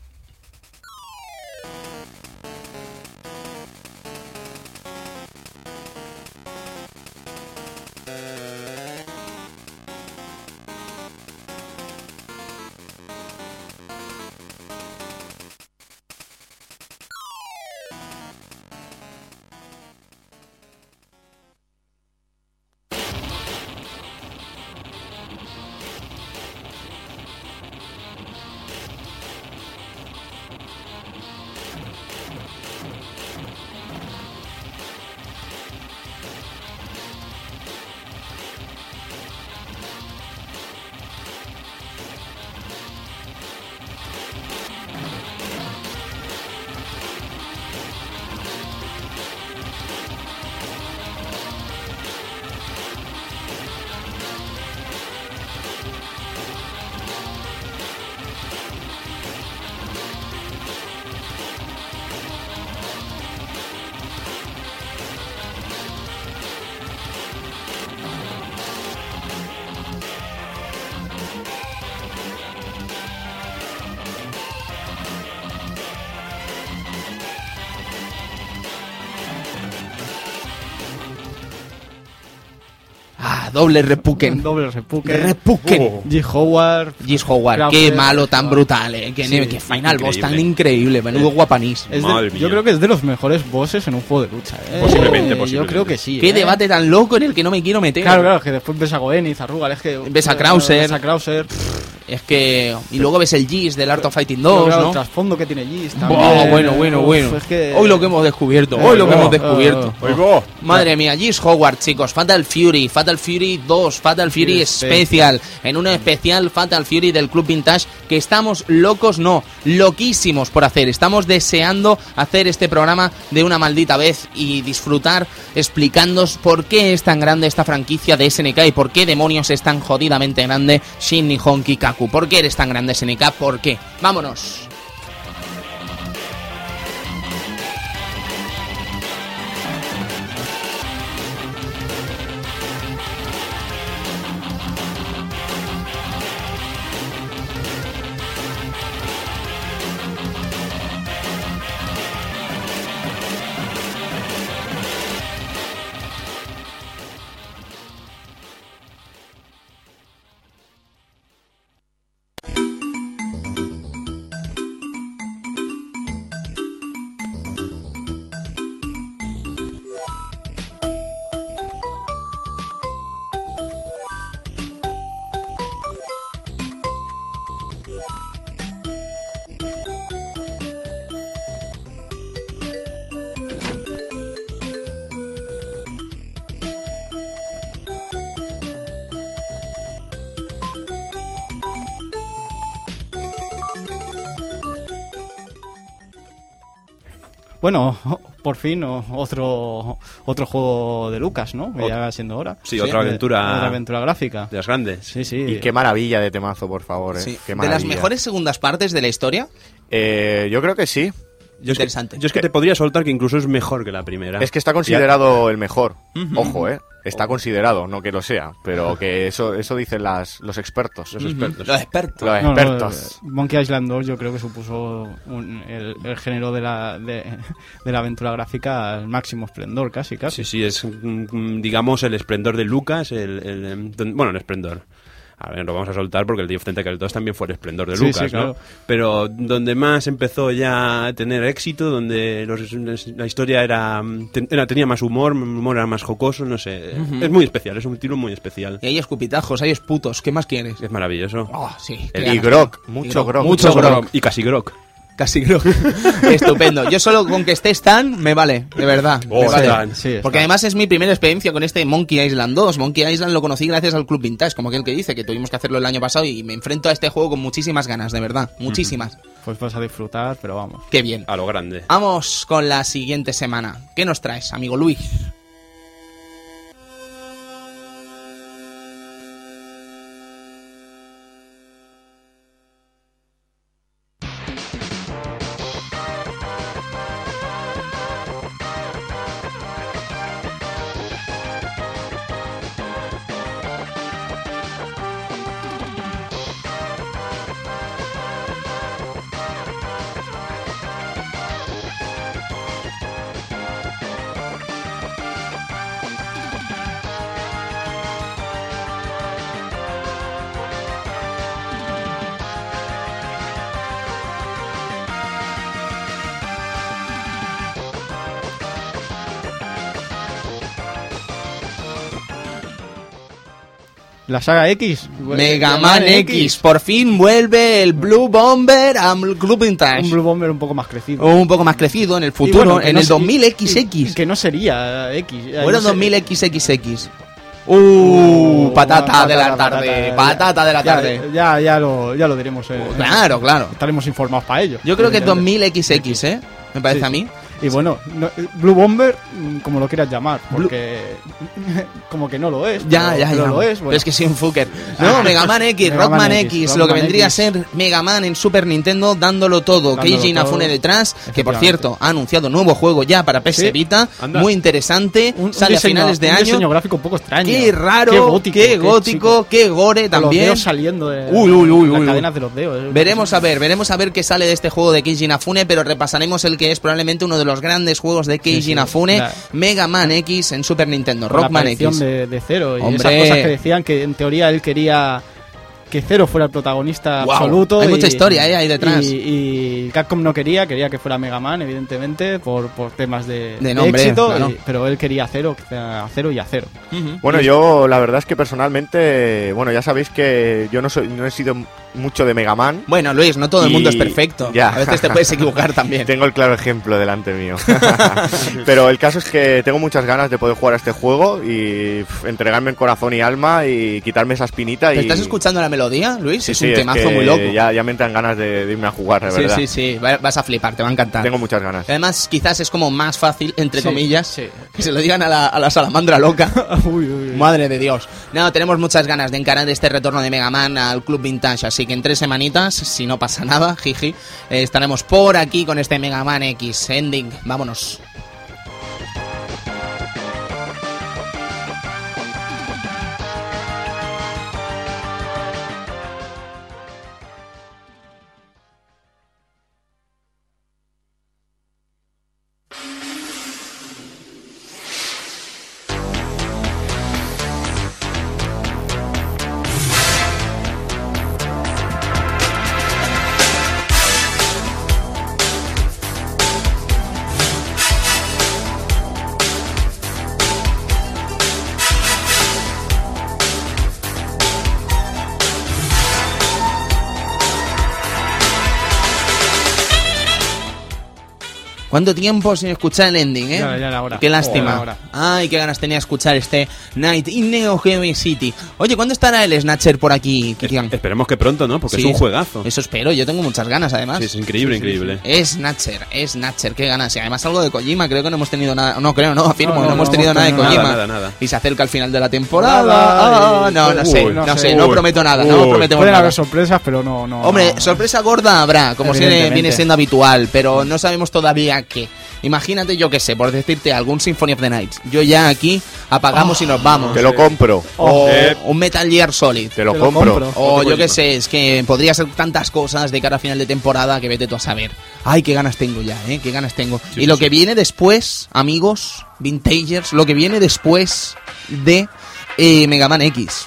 Ah, doble repuken. <laughs> Doble repuken. Repuken. G. Howard. Gis Howard, qué malo, tan brutal, eh. Qué, Sí, qué final boss tan increíble. increíble, menudo guapanís. Es de- yo creo que es de los mejores bosses en un juego de lucha. ¿eh? Posiblemente, Yo posiblemente. creo que sí. Qué ¿eh? debate tan loco en el que no me quiero meter. Claro, claro, que después ves a Goenith, a Rugal, es que... Ves a Krauser. Ves a Krauser. Es que. Y luego ves el Gis del Art of Fighting Claro, 2, claro, ¿no? El trasfondo que tiene Gis también. bueno, bueno, Uf, bueno. es que- Hoy lo que hemos descubierto, hoy lo que Oh, hemos oh, descubierto. oh, ¡Oigo! Madre mía, Gis Howard, chicos, Fatal Fury, Fatal Fury 2, Fatal Fury Special, en una especial Fatal Fury del Club Vintage que estamos locos, no, loquísimos por hacer. Estamos deseando hacer este programa de una maldita vez y disfrutar explicándoos por qué es tan grande esta franquicia de SNK y por qué demonios es tan jodidamente grande Shin Nihon Kikaku. ¿Por qué eres tan grande SNK? ¿Por qué? Vámonos. Bueno, <laughs> por fin otro otro juego de Lucas, ¿no? Que Ot- ya va siendo hora. Sí, otra aventura- Otra aventura gráfica. De las grandes. Sí, sí. Y qué maravilla de temazo, por favor. ¿eh? Sí. Qué De las mejores segundas partes de la historia. Eh, yo creo que sí. Yo es, que, Interesante. yo es que te podría soltar que incluso es mejor que la primera. Es que está considerado el mejor. Ojo, ¿eh? Está considerado, no que lo sea, pero que eso eso dicen las, los expertos. Los expertos. Los expertos. Los No, no, expertos. eh, Monkey Island 2 yo creo que supuso un- el, el género de la, de, <laughs> de la aventura gráfica al máximo esplendor, casi, casi. Sí, sí, es, digamos, el esplendor de Lucas, el, bueno, el esplendor. A ver, lo vamos a soltar porque el Day of Tentacle 2 también fue el esplendor de Sí, Lucas, sí, claro. ¿no? Pero donde más empezó ya a tener éxito, donde los- la historia era, mm, ten- era- tenía más humor, el humor era más jocoso, no sé. Es muy especial, es un tiro muy especial. Y hay escupitajos, hay esputos. ¿Qué más quieres? Es maravilloso. Oh, sí. El-. Y grog, mucho grog. Mucho grog. Y casi grog. Casi grog. <laughs> Estupendo. Yo solo con que esté Stan me vale, de verdad. Oh, me vale. Stan. Sí. Porque además es mi primera experiencia con este Monkey Island 2. Monkey Island lo conocí gracias al Club Vintage, como aquel que dice que tuvimos que hacerlo el año pasado y me enfrento a este juego con muchísimas ganas, de verdad. Muchísimas. Pues vas a disfrutar, pero vamos. Qué bien. A lo grande. Vamos con la siguiente semana. ¿Qué nos traes, amigo Luis? Saga X. Mega Man X. Por fin vuelve el Blue Bomber al Club Vintage. Un Blue Bomber un poco más crecido. Un poco más crecido en el futuro, bueno, en no el se- 2000XX. y- Que no sería X. Bueno, No sé. 2000XXX. Uh, patata patata, de la tarde. Patata de la tarde. Ya, ya, lo, ya lo diremos. eh. Claro, claro. Estaremos informados para ello. Yo creo que evidentemente. 2000XX, ¿eh? Me parece Sí, a mí. Y bueno, no- Blue Bomber, mm, como lo quieras llamar, porque <laughs> como que no lo es. Ya, pero- ya, ya. lo es. Pero bueno. es que soy un fucker. <laughs> No, Mega Man X, Mega Rockman Man X, X, lo que vendría a ser Mega Man en Super Nintendo dándolo todo. Dándolo Keiji. Inafune detrás, que por cierto ha anunciado nuevo juego ya para PS Sí. Vita, Anda. muy interesante, Un- un sale diseño- a finales de un año. diseño gráfico un poco extraño. Qué raro, qué gótico, qué gótico, qué gore también. Los dedos saliendo de Uy, uy, uy, las uy, cadenas de los dedos. Veremos a ver, veremos a ver qué sale de este juego de Keiji Inafune, pero repasaremos el que es probablemente uno de los grandes juegos de Keiji sí. Inafune, La- Mega Man X en Super Nintendo, Rockman X. de, de Cero y Hombre. esas cosas que decían que en teoría él quería que Cero fuera el protagonista absoluto. hay y- mucha historia, eh, ahí detrás. Y, y Capcom no quería, quería que fuera Mega Man, evidentemente, por, por temas de, De nombre, éxito, claro. y- pero él quería a Cero, a Cero y a Cero. Bueno, yo la verdad es que personalmente, bueno, ya sabéis que yo no soy, no he sido mucho de Mega Man. Bueno, Luis, no todo el mundo es perfecto. Ya. A veces te puedes equivocar <laughs> también. Tengo el claro ejemplo delante mío. <laughs> Pero el caso es que tengo muchas ganas de poder jugar a este juego y pf, entregarme en corazón y alma y quitarme esa espinita. ¿Te y... estás escuchando la melodía, Luis? Sí, es sí, un es temazo que muy loco. Ya, ya me entran ganas de, de irme a jugar, de sí, verdad. sí, sí, va- vas a flipar, te va a encantar. Tengo muchas ganas. Además, quizás es como más fácil, entre Sí, comillas, sí. que se lo digan a la, a la salamandra loca. <laughs> Uy, uy, uy. Madre de Dios. No, tenemos muchas ganas de encarar este retorno de Mega Man al Club Vintage, así que en tres semanitas, si no pasa nada, jiji, eh, estaremos por aquí con este Mega Man X Ending. Vámonos. ¿Cuánto tiempo sin escuchar el ending, eh? Ya, ya hora. Qué lástima. Hora. Ay, qué ganas tenía de escuchar este Night in Neo Geo City. Oye, ¿cuándo estará el Snatcher por aquí, Kirian? Esperemos que pronto, ¿no? Porque Sí, es un juegazo. Eso espero, yo tengo muchas ganas además. Sí, es increíble, increíble. Es Snatcher, es Snatcher, qué ganas. Y además algo de Kojima, creo que no hemos tenido nada. No, creo, no, afirmo, no, No, no, hemos no tenido nada de Kojima. nada, nada, nada. Y se acerca al final de la temporada. Nada, Ah, no, no sé, Uy, no, no sé, sé. no prometo nada, no Uy. prometemos Pueden nada. haber sorpresas, pero no. no Hombre, no. sorpresa gorda habrá, como viene siendo habitual, pero no sabemos todavía qué. Imagínate, yo qué sé, por decirte algún Symphony of the Night. Yo ya aquí apagamos y nos vamos. Te lo compro. O Eh. un Metal Gear Solid. Te lo Te lo compro. compro. O yo qué Kojima. sé, es que podría ser tantas cosas de cara a final de temporada que vete tú a saber. Ay, qué ganas tengo ya, ¿eh? Qué ganas tengo. Sí, y lo sí, que viene después, amigos, vintagers, lo que viene después de eh, Mega Man X.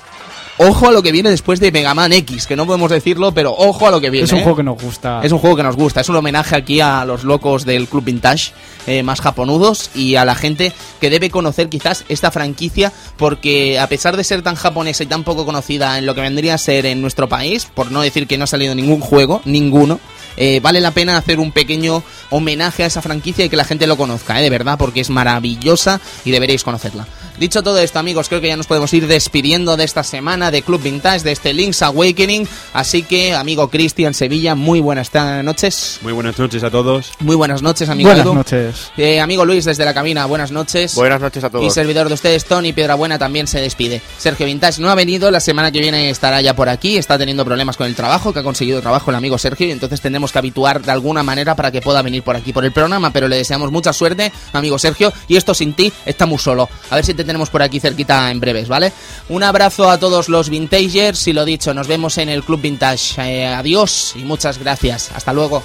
Ojo a lo que viene después de Mega Man X, que no podemos decirlo, pero ojo a lo que viene. Es un ¿eh? juego que nos gusta. Es un juego que nos gusta, es un homenaje aquí a los locos del Club Vintage eh, más japonudos y a la gente que debe conocer quizás esta franquicia porque a pesar de ser tan japonesa y tan poco conocida en lo que vendría a ser en nuestro país, por no decir que no ha salido ningún juego, ninguno, eh, vale la pena hacer un pequeño homenaje a esa franquicia y que la gente lo conozca, eh, de verdad, porque es maravillosa y deberéis conocerla. Dicho todo esto, amigos, creo que ya nos podemos ir despidiendo de esta semana de Club Vintage, de este Link's Awakening. Así que, amigo Cristian Sevilla, muy buenas noches. Muy buenas noches a todos. Muy buenas noches, amigo Buenas Edu. noches. Eh, amigo Luis, desde la cabina, buenas noches. Buenas noches a Y todos. servidor de ustedes, Tony Piedrabuena, también se despide. Sergio Vintage no ha venido, la semana que viene estará ya por aquí, está teniendo problemas con el trabajo, que ha conseguido trabajo el amigo Sergio, y entonces tendremos que habituar de alguna manera para que pueda venir por aquí por el programa, pero le deseamos mucha suerte, amigo Sergio, y esto sin ti está muy solo. A ver si te tenemos por aquí cerquita en breves, ¿vale? Un abrazo a todos los Vintagers, y lo dicho, nos vemos en el Club Vintage. Eh, adiós y muchas gracias. Hasta luego.